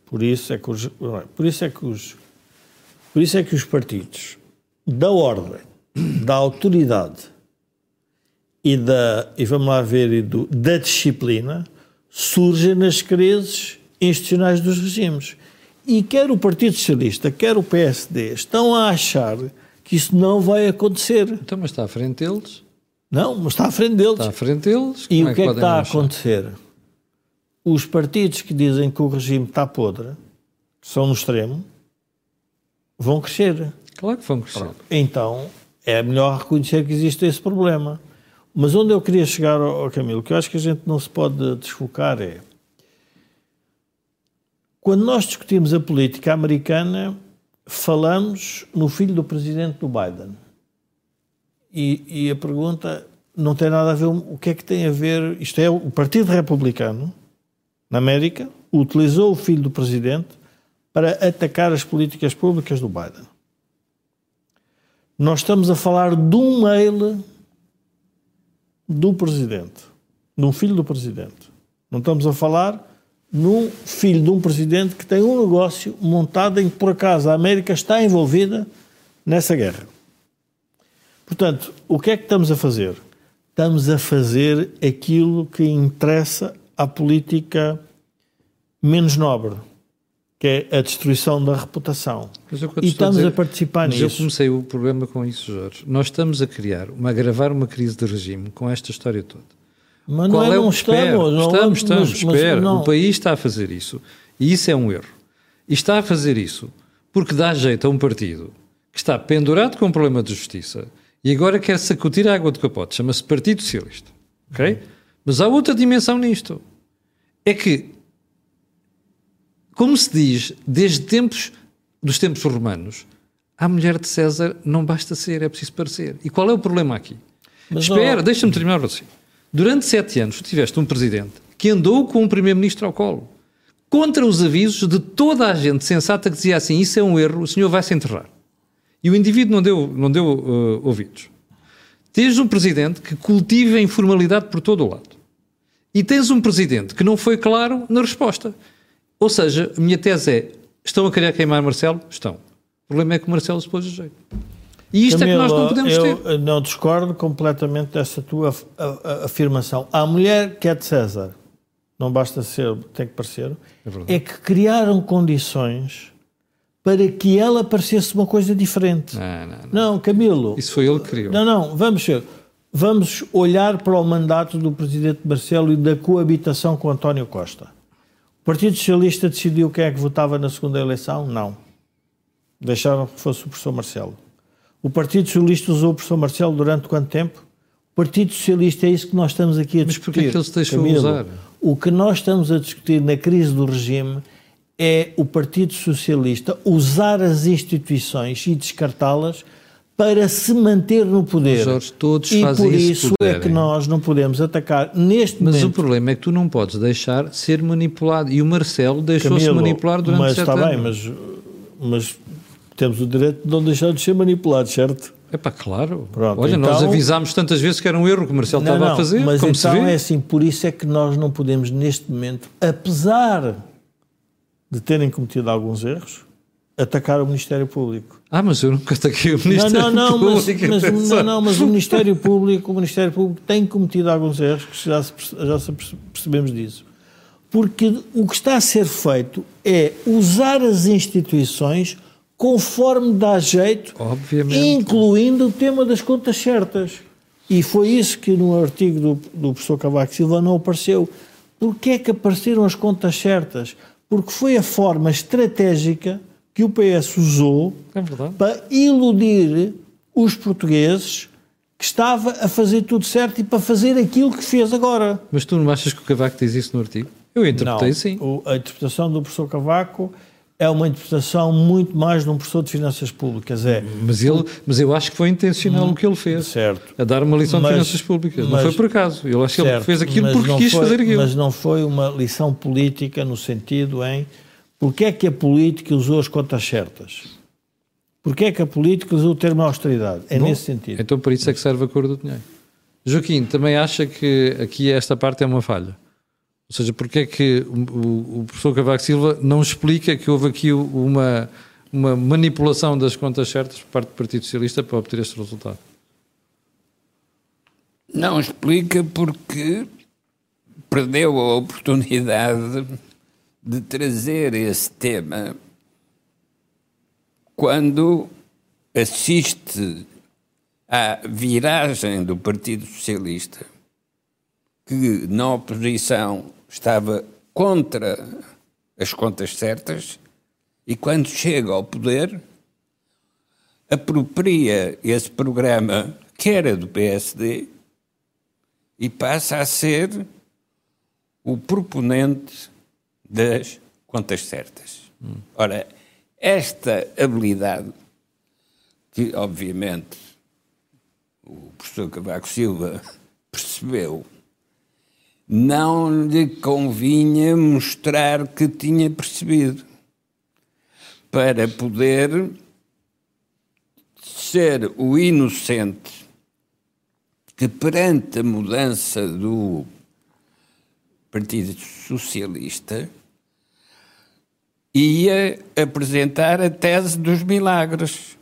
por isso é que os, por isso é que os, por isso é que os partidos da ordem, da autoridade e da, e vamos lá ver, e do, da disciplina surgem nas crises institucionais dos regimes. E quer o Partido Socialista, quer o PSD, estão a achar que isso não vai acontecer. Então, mas está à frente deles? Não, mas está à frente deles. Está à frente deles. E o é que é que está a acontecer? Os partidos que dizem que o regime está podre, que são no extremo, vão crescer. Claro que vão crescer. Pronto. Então, é melhor reconhecer que existe esse problema. Mas onde eu queria chegar ao Camilo, que eu acho que a gente não se pode desfocar é quando nós discutimos a política americana, falamos no filho do presidente do Biden. E, e, a pergunta não tem nada a ver. O que é que tem a ver? Isto é, o Partido Republicano, na América, utilizou o filho do presidente para atacar as políticas públicas do Biden. Nós estamos a falar de um mail do presidente, de um filho do presidente. Não estamos a falar num filho de um presidente que tem um negócio montado em que, por acaso, a América está envolvida nessa guerra. Portanto, o que é que estamos a fazer? Estamos a fazer aquilo que interessa à política menos nobre, que é a destruição da reputação. e estamos a, dizer, a participar mas nisso. Eu comecei o problema com isso, Jorge. Nós estamos a criar, uma, a agravar uma crise de regime com esta história toda. Mas Qual não é, é não estamos. Não, estamos, estamos, mas, espera. Mas o país está a fazer isso. E isso é um erro. E está a fazer isso porque dá jeito a um partido que está pendurado com um problema de justiça e agora quer sacudir a água do capote. Chama-se Partido Socialista. Ok? Mas há outra dimensão nisto. É que, como se diz, desde tempos dos tempos romanos, a mulher de César não basta ser, é preciso parecer. E qual é o problema aqui? Mas Espera, não... deixa-me terminar assim. Durante sete anos, tu tiveste um presidente que andou com um primeiro-ministro ao colo, contra os avisos de toda a gente sensata que dizia assim: Isso é um erro, o senhor vai se enterrar. E o indivíduo não deu, não deu uh, ouvidos. Tens um presidente que cultiva a informalidade por todo o lado. E tens um presidente que não foi claro na resposta. Ou seja, a minha tese é: estão a querer queimar Marcelo? Estão. O problema é que o Marcelo se pôs a jeito. E isto Camilo, é que nós não podemos eu ter. não discordo completamente dessa tua afirmação. A mulher que é de César, não basta ser, tem que parecer, é, é que criaram condições para que ela parecesse uma coisa diferente. Não, não, não. não Camilo. Isso foi ele que criou. Não, não, vamos ver. Vamos olhar para o mandato do presidente Marcelo e da coabitação com António Costa. O Partido Socialista decidiu quem é que votava na segunda eleição? Não. Deixaram que fosse o professor Marcelo. O Partido Socialista usou o professor Marcelo durante quanto tempo? O Partido Socialista é isso que nós estamos aqui a discutir. Mas porquê que ele se deixou Camilo, usar? O que nós estamos a discutir na crise do regime é o Partido Socialista usar as instituições e descartá-las para se manter no poder. Jorge, todos e fazem por isso é que nós não podemos atacar neste mas momento. Mas o problema é que tu não podes deixar ser manipulado. E o Marcelo deixou-se manipular durante mas sete está bem, mas, mas temos o direito de não deixar de ser manipulados, certo? É pá, claro. Pronto, Olha, então, nós avisámos tantas vezes que era um erro que o Marcelo não, estava não, a fazer, mas como então se vê. é assim, por isso é que nós não podemos neste momento, apesar de terem cometido alguns erros, atacar o Ministério Público. Ah, mas eu nunca ataquei o Ministério não, não, não, Público. Mas, mas, não, não, mas o Ministério Público, o Ministério Público tem cometido alguns erros, que já, se, já percebemos disso. Porque o que está a ser feito é usar as instituições conforme dá jeito, Obviamente. incluindo o tema das contas certas. E foi isso que no artigo do, do professor Cavaco Silva não apareceu. Porquê é que apareceram as contas certas? Porque foi a forma estratégica que o PS usou é para iludir os portugueses que estava a fazer tudo certo e para fazer aquilo que fez agora. Mas tu não achas que o Cavaco diz isso no artigo? Eu interpretei não, sim. a interpretação do professor Cavaco é uma interpretação muito mais de um professor de finanças públicas. É. Mas, ele, mas eu acho que foi intencional o que ele fez. Certo. A dar uma lição mas, de finanças públicas. Mas, não foi por acaso. Eu acho que ele fez aquilo porque quis foi, fazer aquilo. Mas não foi uma lição política no sentido em porque é que a política usou as contas certas? Porque é que a política usou o termo austeridade? É Bom, nesse sentido. Então por isso é que serve a cor do dinheiro. Joaquim, também acha que aqui esta parte é uma falha? Ou seja, porque é que o, o professor Cavaco Silva não explica que houve aqui uma, uma manipulação das contas certas por parte do Partido Socialista para obter este resultado? Não explica porque perdeu a oportunidade de trazer esse tema quando assiste à viragem do Partido Socialista, que na oposição estava contra as contas certas e quando chega ao poder apropria esse programa que era do PSD e passa a ser o proponente das contas certas. Ora, esta habilidade que obviamente o professor Cavaco Silva [laughs] percebeu não lhe convinha mostrar que tinha percebido, para poder ser o inocente que, perante a mudança do Partido Socialista, ia apresentar a tese dos milagres.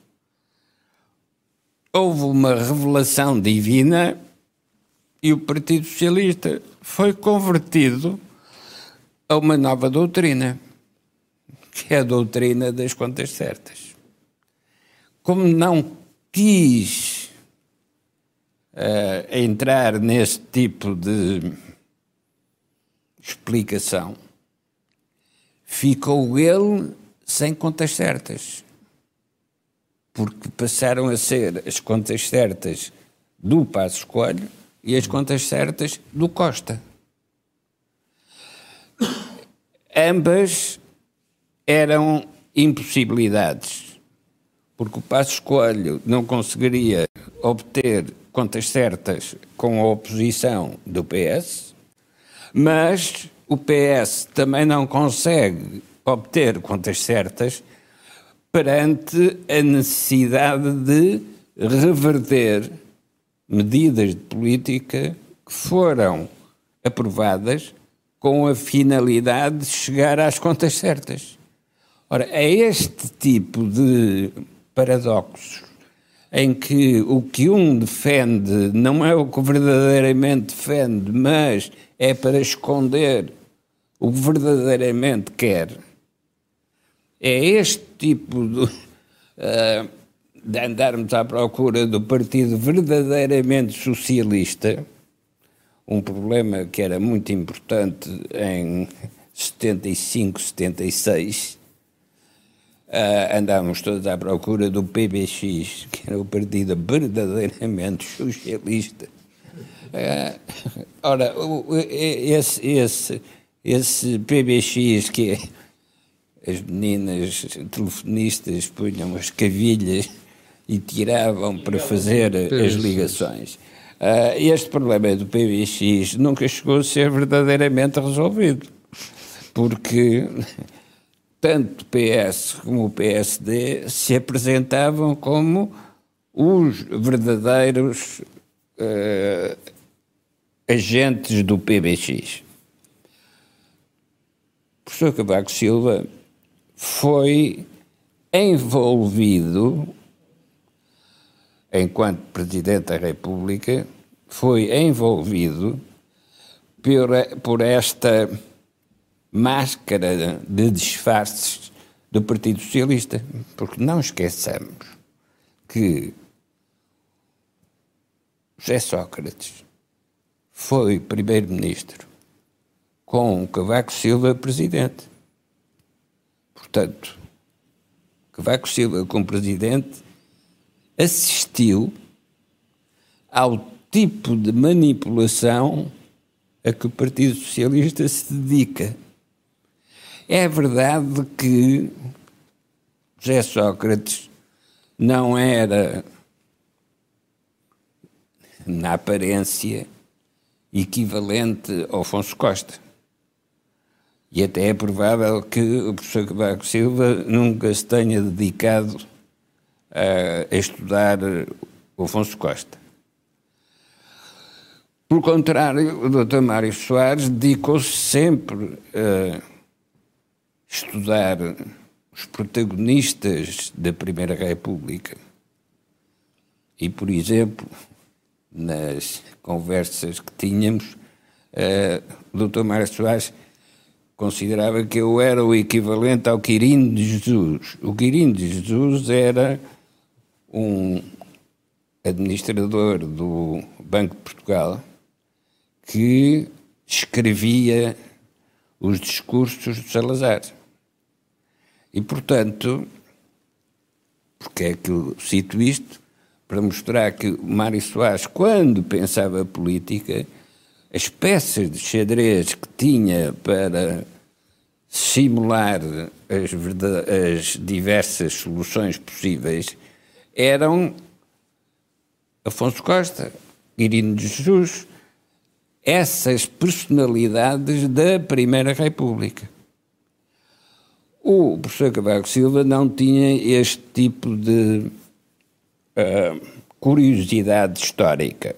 Houve uma revelação divina e o Partido Socialista foi convertido a uma nova doutrina, que é a doutrina das contas certas. Como não quis uh, entrar nesse tipo de explicação, ficou ele sem contas certas. Porque passaram a ser as contas certas do Passo Escolho e as contas certas do Costa. Ambas eram impossibilidades, porque o Passo Escolho não conseguiria obter contas certas com a oposição do PS, mas o PS também não consegue obter contas certas perante a necessidade de reverter medidas de política que foram aprovadas com a finalidade de chegar às contas certas. Ora, é este tipo de paradoxos em que o que um defende não é o que verdadeiramente defende, mas é para esconder o que verdadeiramente quer. É este tipo de, uh, de andarmos à procura do partido verdadeiramente socialista, um problema que era muito importante em 75, 76. Uh, andámos todos à procura do PBX, que era o partido verdadeiramente socialista. Uh, ora, esse, esse, esse PBX que as meninas telefonistas punham as cavilhas e tiravam para fazer as ligações. Uh, este problema do PBX nunca chegou a ser verdadeiramente resolvido, porque tanto o PS como o PSD se apresentavam como os verdadeiros uh, agentes do PBX. O professor Cavaco Silva foi envolvido enquanto Presidente da República, foi envolvido por, por esta máscara de disfarces do Partido Socialista. Porque não esqueçamos que José Sócrates foi primeiro-ministro com Cavaco Silva presidente. Portanto, Cavaco Silva como presidente assistiu ao tipo de manipulação a que o Partido Socialista se dedica. É verdade que José Sócrates não era, na aparência, equivalente ao Afonso Costa. E até é provável que o professor Cavaco Silva nunca se tenha dedicado a, estudar o Afonso Costa. Pelo contrário, o Dr. Mário Soares dedicou-se sempre a estudar os protagonistas da Primeira República. E, por exemplo, nas conversas que tínhamos, o Dr. Mário Soares considerava que eu era o equivalente ao Quirino de Jesus. O Quirino de Jesus era um administrador do Banco de Portugal que escrevia os discursos de Salazar. E, portanto, porque é que eu cito isto? Para mostrar que Mário Soares, quando pensava política, as peças de xadrez que tinha para simular as, as diversas soluções possíveis eram Afonso Costa, Irino de Jesus, essas personalidades da Primeira República. O professor Cavaco Silva não tinha este tipo de uh, curiosidade histórica,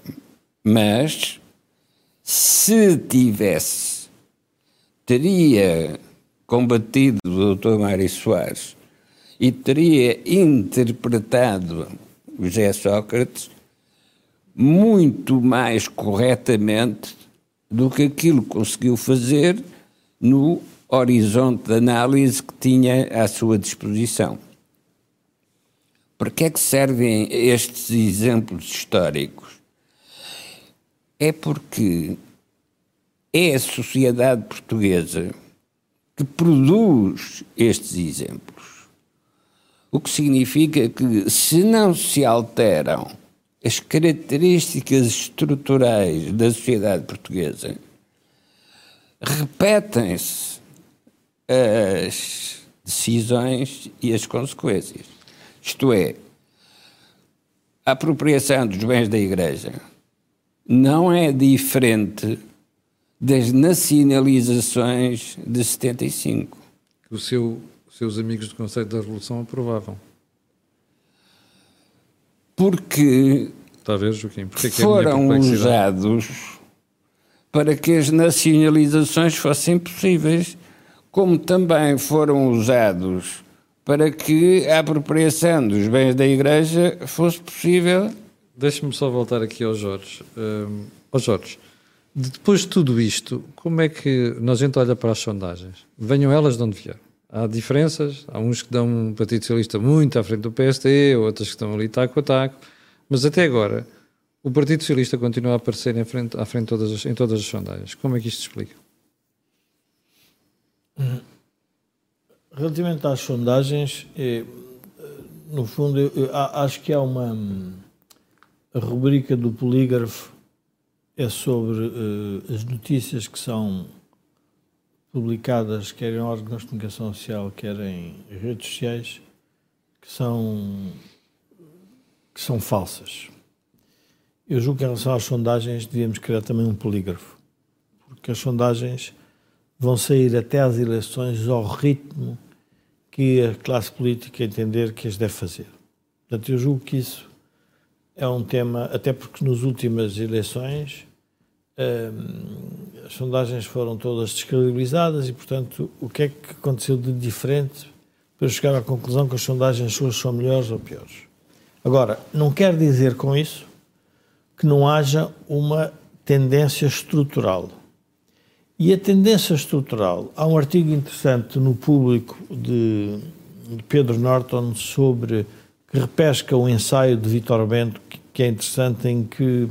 mas se tivesse, teria combatido o Dr. Mário Soares e teria interpretado José Sócrates muito mais corretamente do que aquilo que conseguiu fazer no horizonte de análise que tinha à sua disposição. Para que é que servem estes exemplos históricos? É porque é a sociedade portuguesa que produz estes exemplos. O que significa que, se não se alteram as características estruturais da sociedade portuguesa, repetem-se as decisões e as consequências. Isto é, a apropriação dos bens da Igreja não é diferente das nacionalizações de 75. Que os seu, seus amigos do Conselho da Revolução aprovavam. Porque Talvez, Joaquim, porque é foram usados para que as nacionalizações fossem possíveis, como também foram usados para que a apropriação dos bens da Igreja fosse possível. Deixe-me só voltar aqui ao Jorge. Um, ao Jorge, depois de tudo isto, como é que nós a gente olha para as sondagens? Venham elas de onde vieram. Há diferenças, há uns que dão um Partido Socialista muito à frente do PSD, outros que estão ali taco a taco, mas até agora o Partido Socialista continua a aparecer em frente, à frente todas as, em todas as sondagens. Como é que isto explica? Relativamente às sondagens, eh, no fundo, acho que há uma a rubrica do polígrafo é sobre uh, as notícias que são publicadas, quer em órgãos de comunicação social, quer em redes sociais, que são, que são falsas. Eu julgo que em relação às sondagens devíamos criar também um polígrafo, porque as sondagens vão sair até às eleições ao ritmo que a classe política entender que as deve fazer. Portanto, eu julgo que isso é um tema, até porque nas últimas eleições as sondagens foram todas descredibilizadas e, portanto, o que é que aconteceu de diferente para chegar à conclusão que as sondagens suas são melhores ou piores? Agora, não quer dizer com isso que não haja uma tendência estrutural. E a tendência estrutural, há um artigo interessante no público de, Pedro Norton sobre que repesca o ensaio de Vitor Bento, que, é interessante, em que,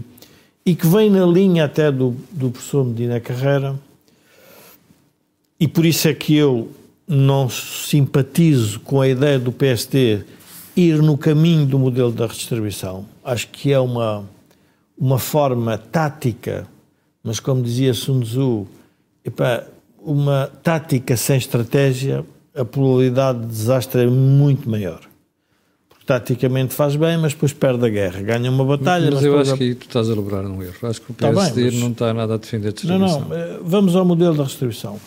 e que vem na linha até do, do professor Medina Carreira, e por isso é que eu não simpatizo com a ideia do PSD ir no caminho do modelo da redistribuição. Acho que é uma, uma forma tática, mas como dizia Sun Tzu, uma tática sem estratégia, a probabilidade de desastre é muito maior taticamente faz bem, mas depois perde a guerra. Ganha uma batalha. Mas, mas eu acho a... que tu estás a elaborar um erro. Acho que o PSD tá bem, mas... não está nada a defender a distribuição. Não, não. Eh, vamos ao modelo da distribuição.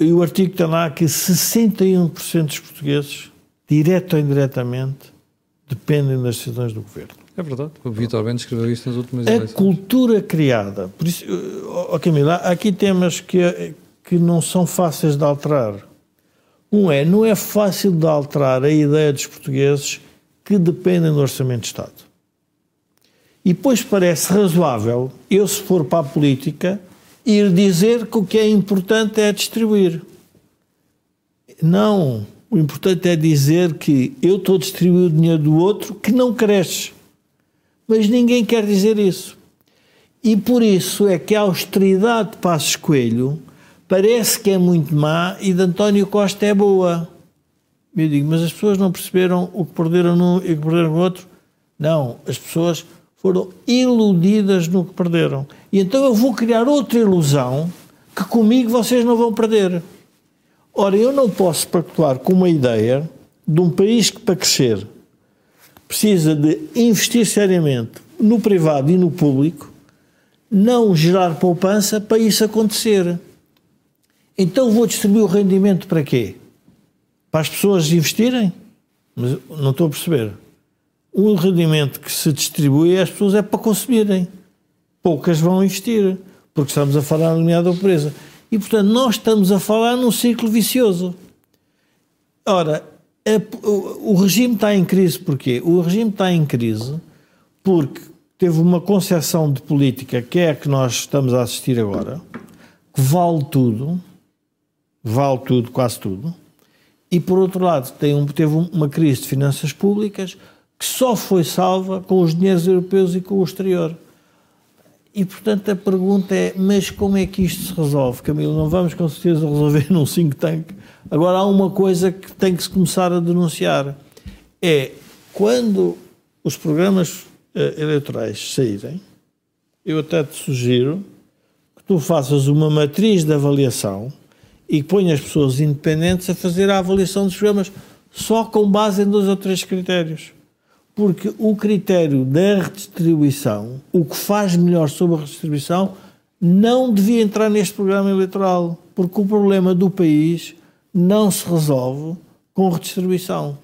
E o artigo está lá que 61% dos portugueses, direto ou indiretamente, dependem das decisões do governo. É verdade. O Vitor Bento escreveu isso nas últimas a eleições. A cultura criada. Por isso, oh, Camila, há aqui temas que, que não são fáceis de alterar um é, não é fácil de alterar a ideia dos portugueses que dependem do Orçamento de Estado. E depois parece razoável, eu se for para a política, ir dizer que o que é importante é distribuir. Não. O importante é dizer que eu estou a distribuir o dinheiro do outro que não cresce. Mas ninguém quer dizer isso. E por isso é que a austeridade de Passos Coelho parece que é muito má e de António Costa é boa. Eu digo, mas as pessoas não perceberam o que perderam num e o que perderam no outro? Não, as pessoas foram iludidas no que perderam. E então eu vou criar outra ilusão que comigo vocês não vão perder. Ora, eu não posso pactuar com uma ideia de um país que, para crescer, precisa de investir seriamente no privado e no público, não gerar poupança para isso acontecer. Então vou distribuir o rendimento para quê? Para as pessoas investirem? Mas não estou a perceber. O rendimento que se distribui às pessoas é para consumirem. Poucas vão investir, porque estamos a falar na limiar da pobreza. E, portanto, nós estamos a falar num ciclo vicioso. Ora, a, o, o regime está em crise porquê? O regime está em crise porque teve uma concepção de política que é a que nós estamos a assistir agora, que vale tudo, vale tudo, quase tudo, e por outro lado tem um, teve uma crise de finanças públicas que só foi salva com os dinheiros europeus e com o exterior. E portanto a pergunta é: mas como é que isto se resolve, Camilo? Não vamos com certeza resolver [laughs] num think tank. Agora há uma coisa que tem que se começar a denunciar: é quando os programas uh, eleitorais saírem, eu até te sugiro que tu faças uma matriz de avaliação e que ponhas pessoas independentes a fazer a avaliação dos programas só com base em dois ou três critérios. Porque o critério da redistribuição, o que faz melhor sobre a redistribuição, não devia entrar neste programa eleitoral. Porque o problema do país não se resolve com redistribuição.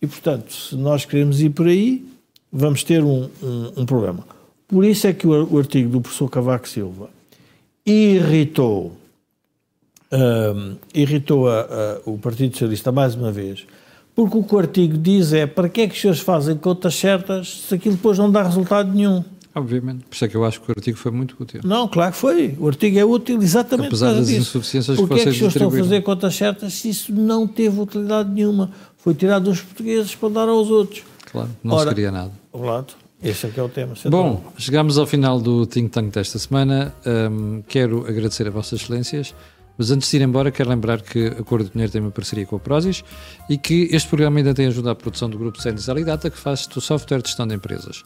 E, portanto, se nós queremos ir por aí, vamos ter um, um, um problema. Por isso é que o artigo do professor Cavaco Silva irritou uh, irritou a, a, o Partido Socialista mais uma vez, porque o que o artigo diz é para que é que os senhores fazem contas certas se aquilo depois não dá resultado nenhum? Obviamente, por isso é que eu acho que o artigo foi muito útil. Não, claro que foi. O artigo é útil exatamente Apesar das disso. insuficiências Porque que vocês é que os senhores estão a fazer contas certas se isso não teve utilidade nenhuma? Foi tirado dos portugueses para dar aos outros. Claro, não Ora, se queria nada. Lado, esse é que é o tema. Bom, chegamos ao final do Think Tank desta semana. Um, quero agradecer a Vossas Excelências. Mas antes de ir embora, quero lembrar que a Cor do Dinheiro tem uma parceria com a Prozis e que este programa ainda tem ajudado à produção do grupo Central e Data, que faz o software de gestão de empresas.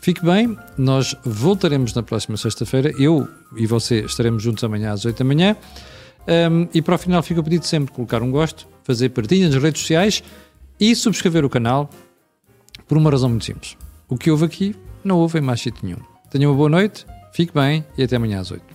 Fique bem, nós voltaremos na próxima sexta-feira. Eu e você estaremos juntos amanhã às 8 da manhã. Um, e para o final, fica o pedido sempre de colocar um gosto, fazer partilha nas redes sociais e subscrever o canal por uma razão muito simples. O que houve aqui não houve em mais sítio nenhum. Tenha uma boa noite, fique bem e até amanhã às 8.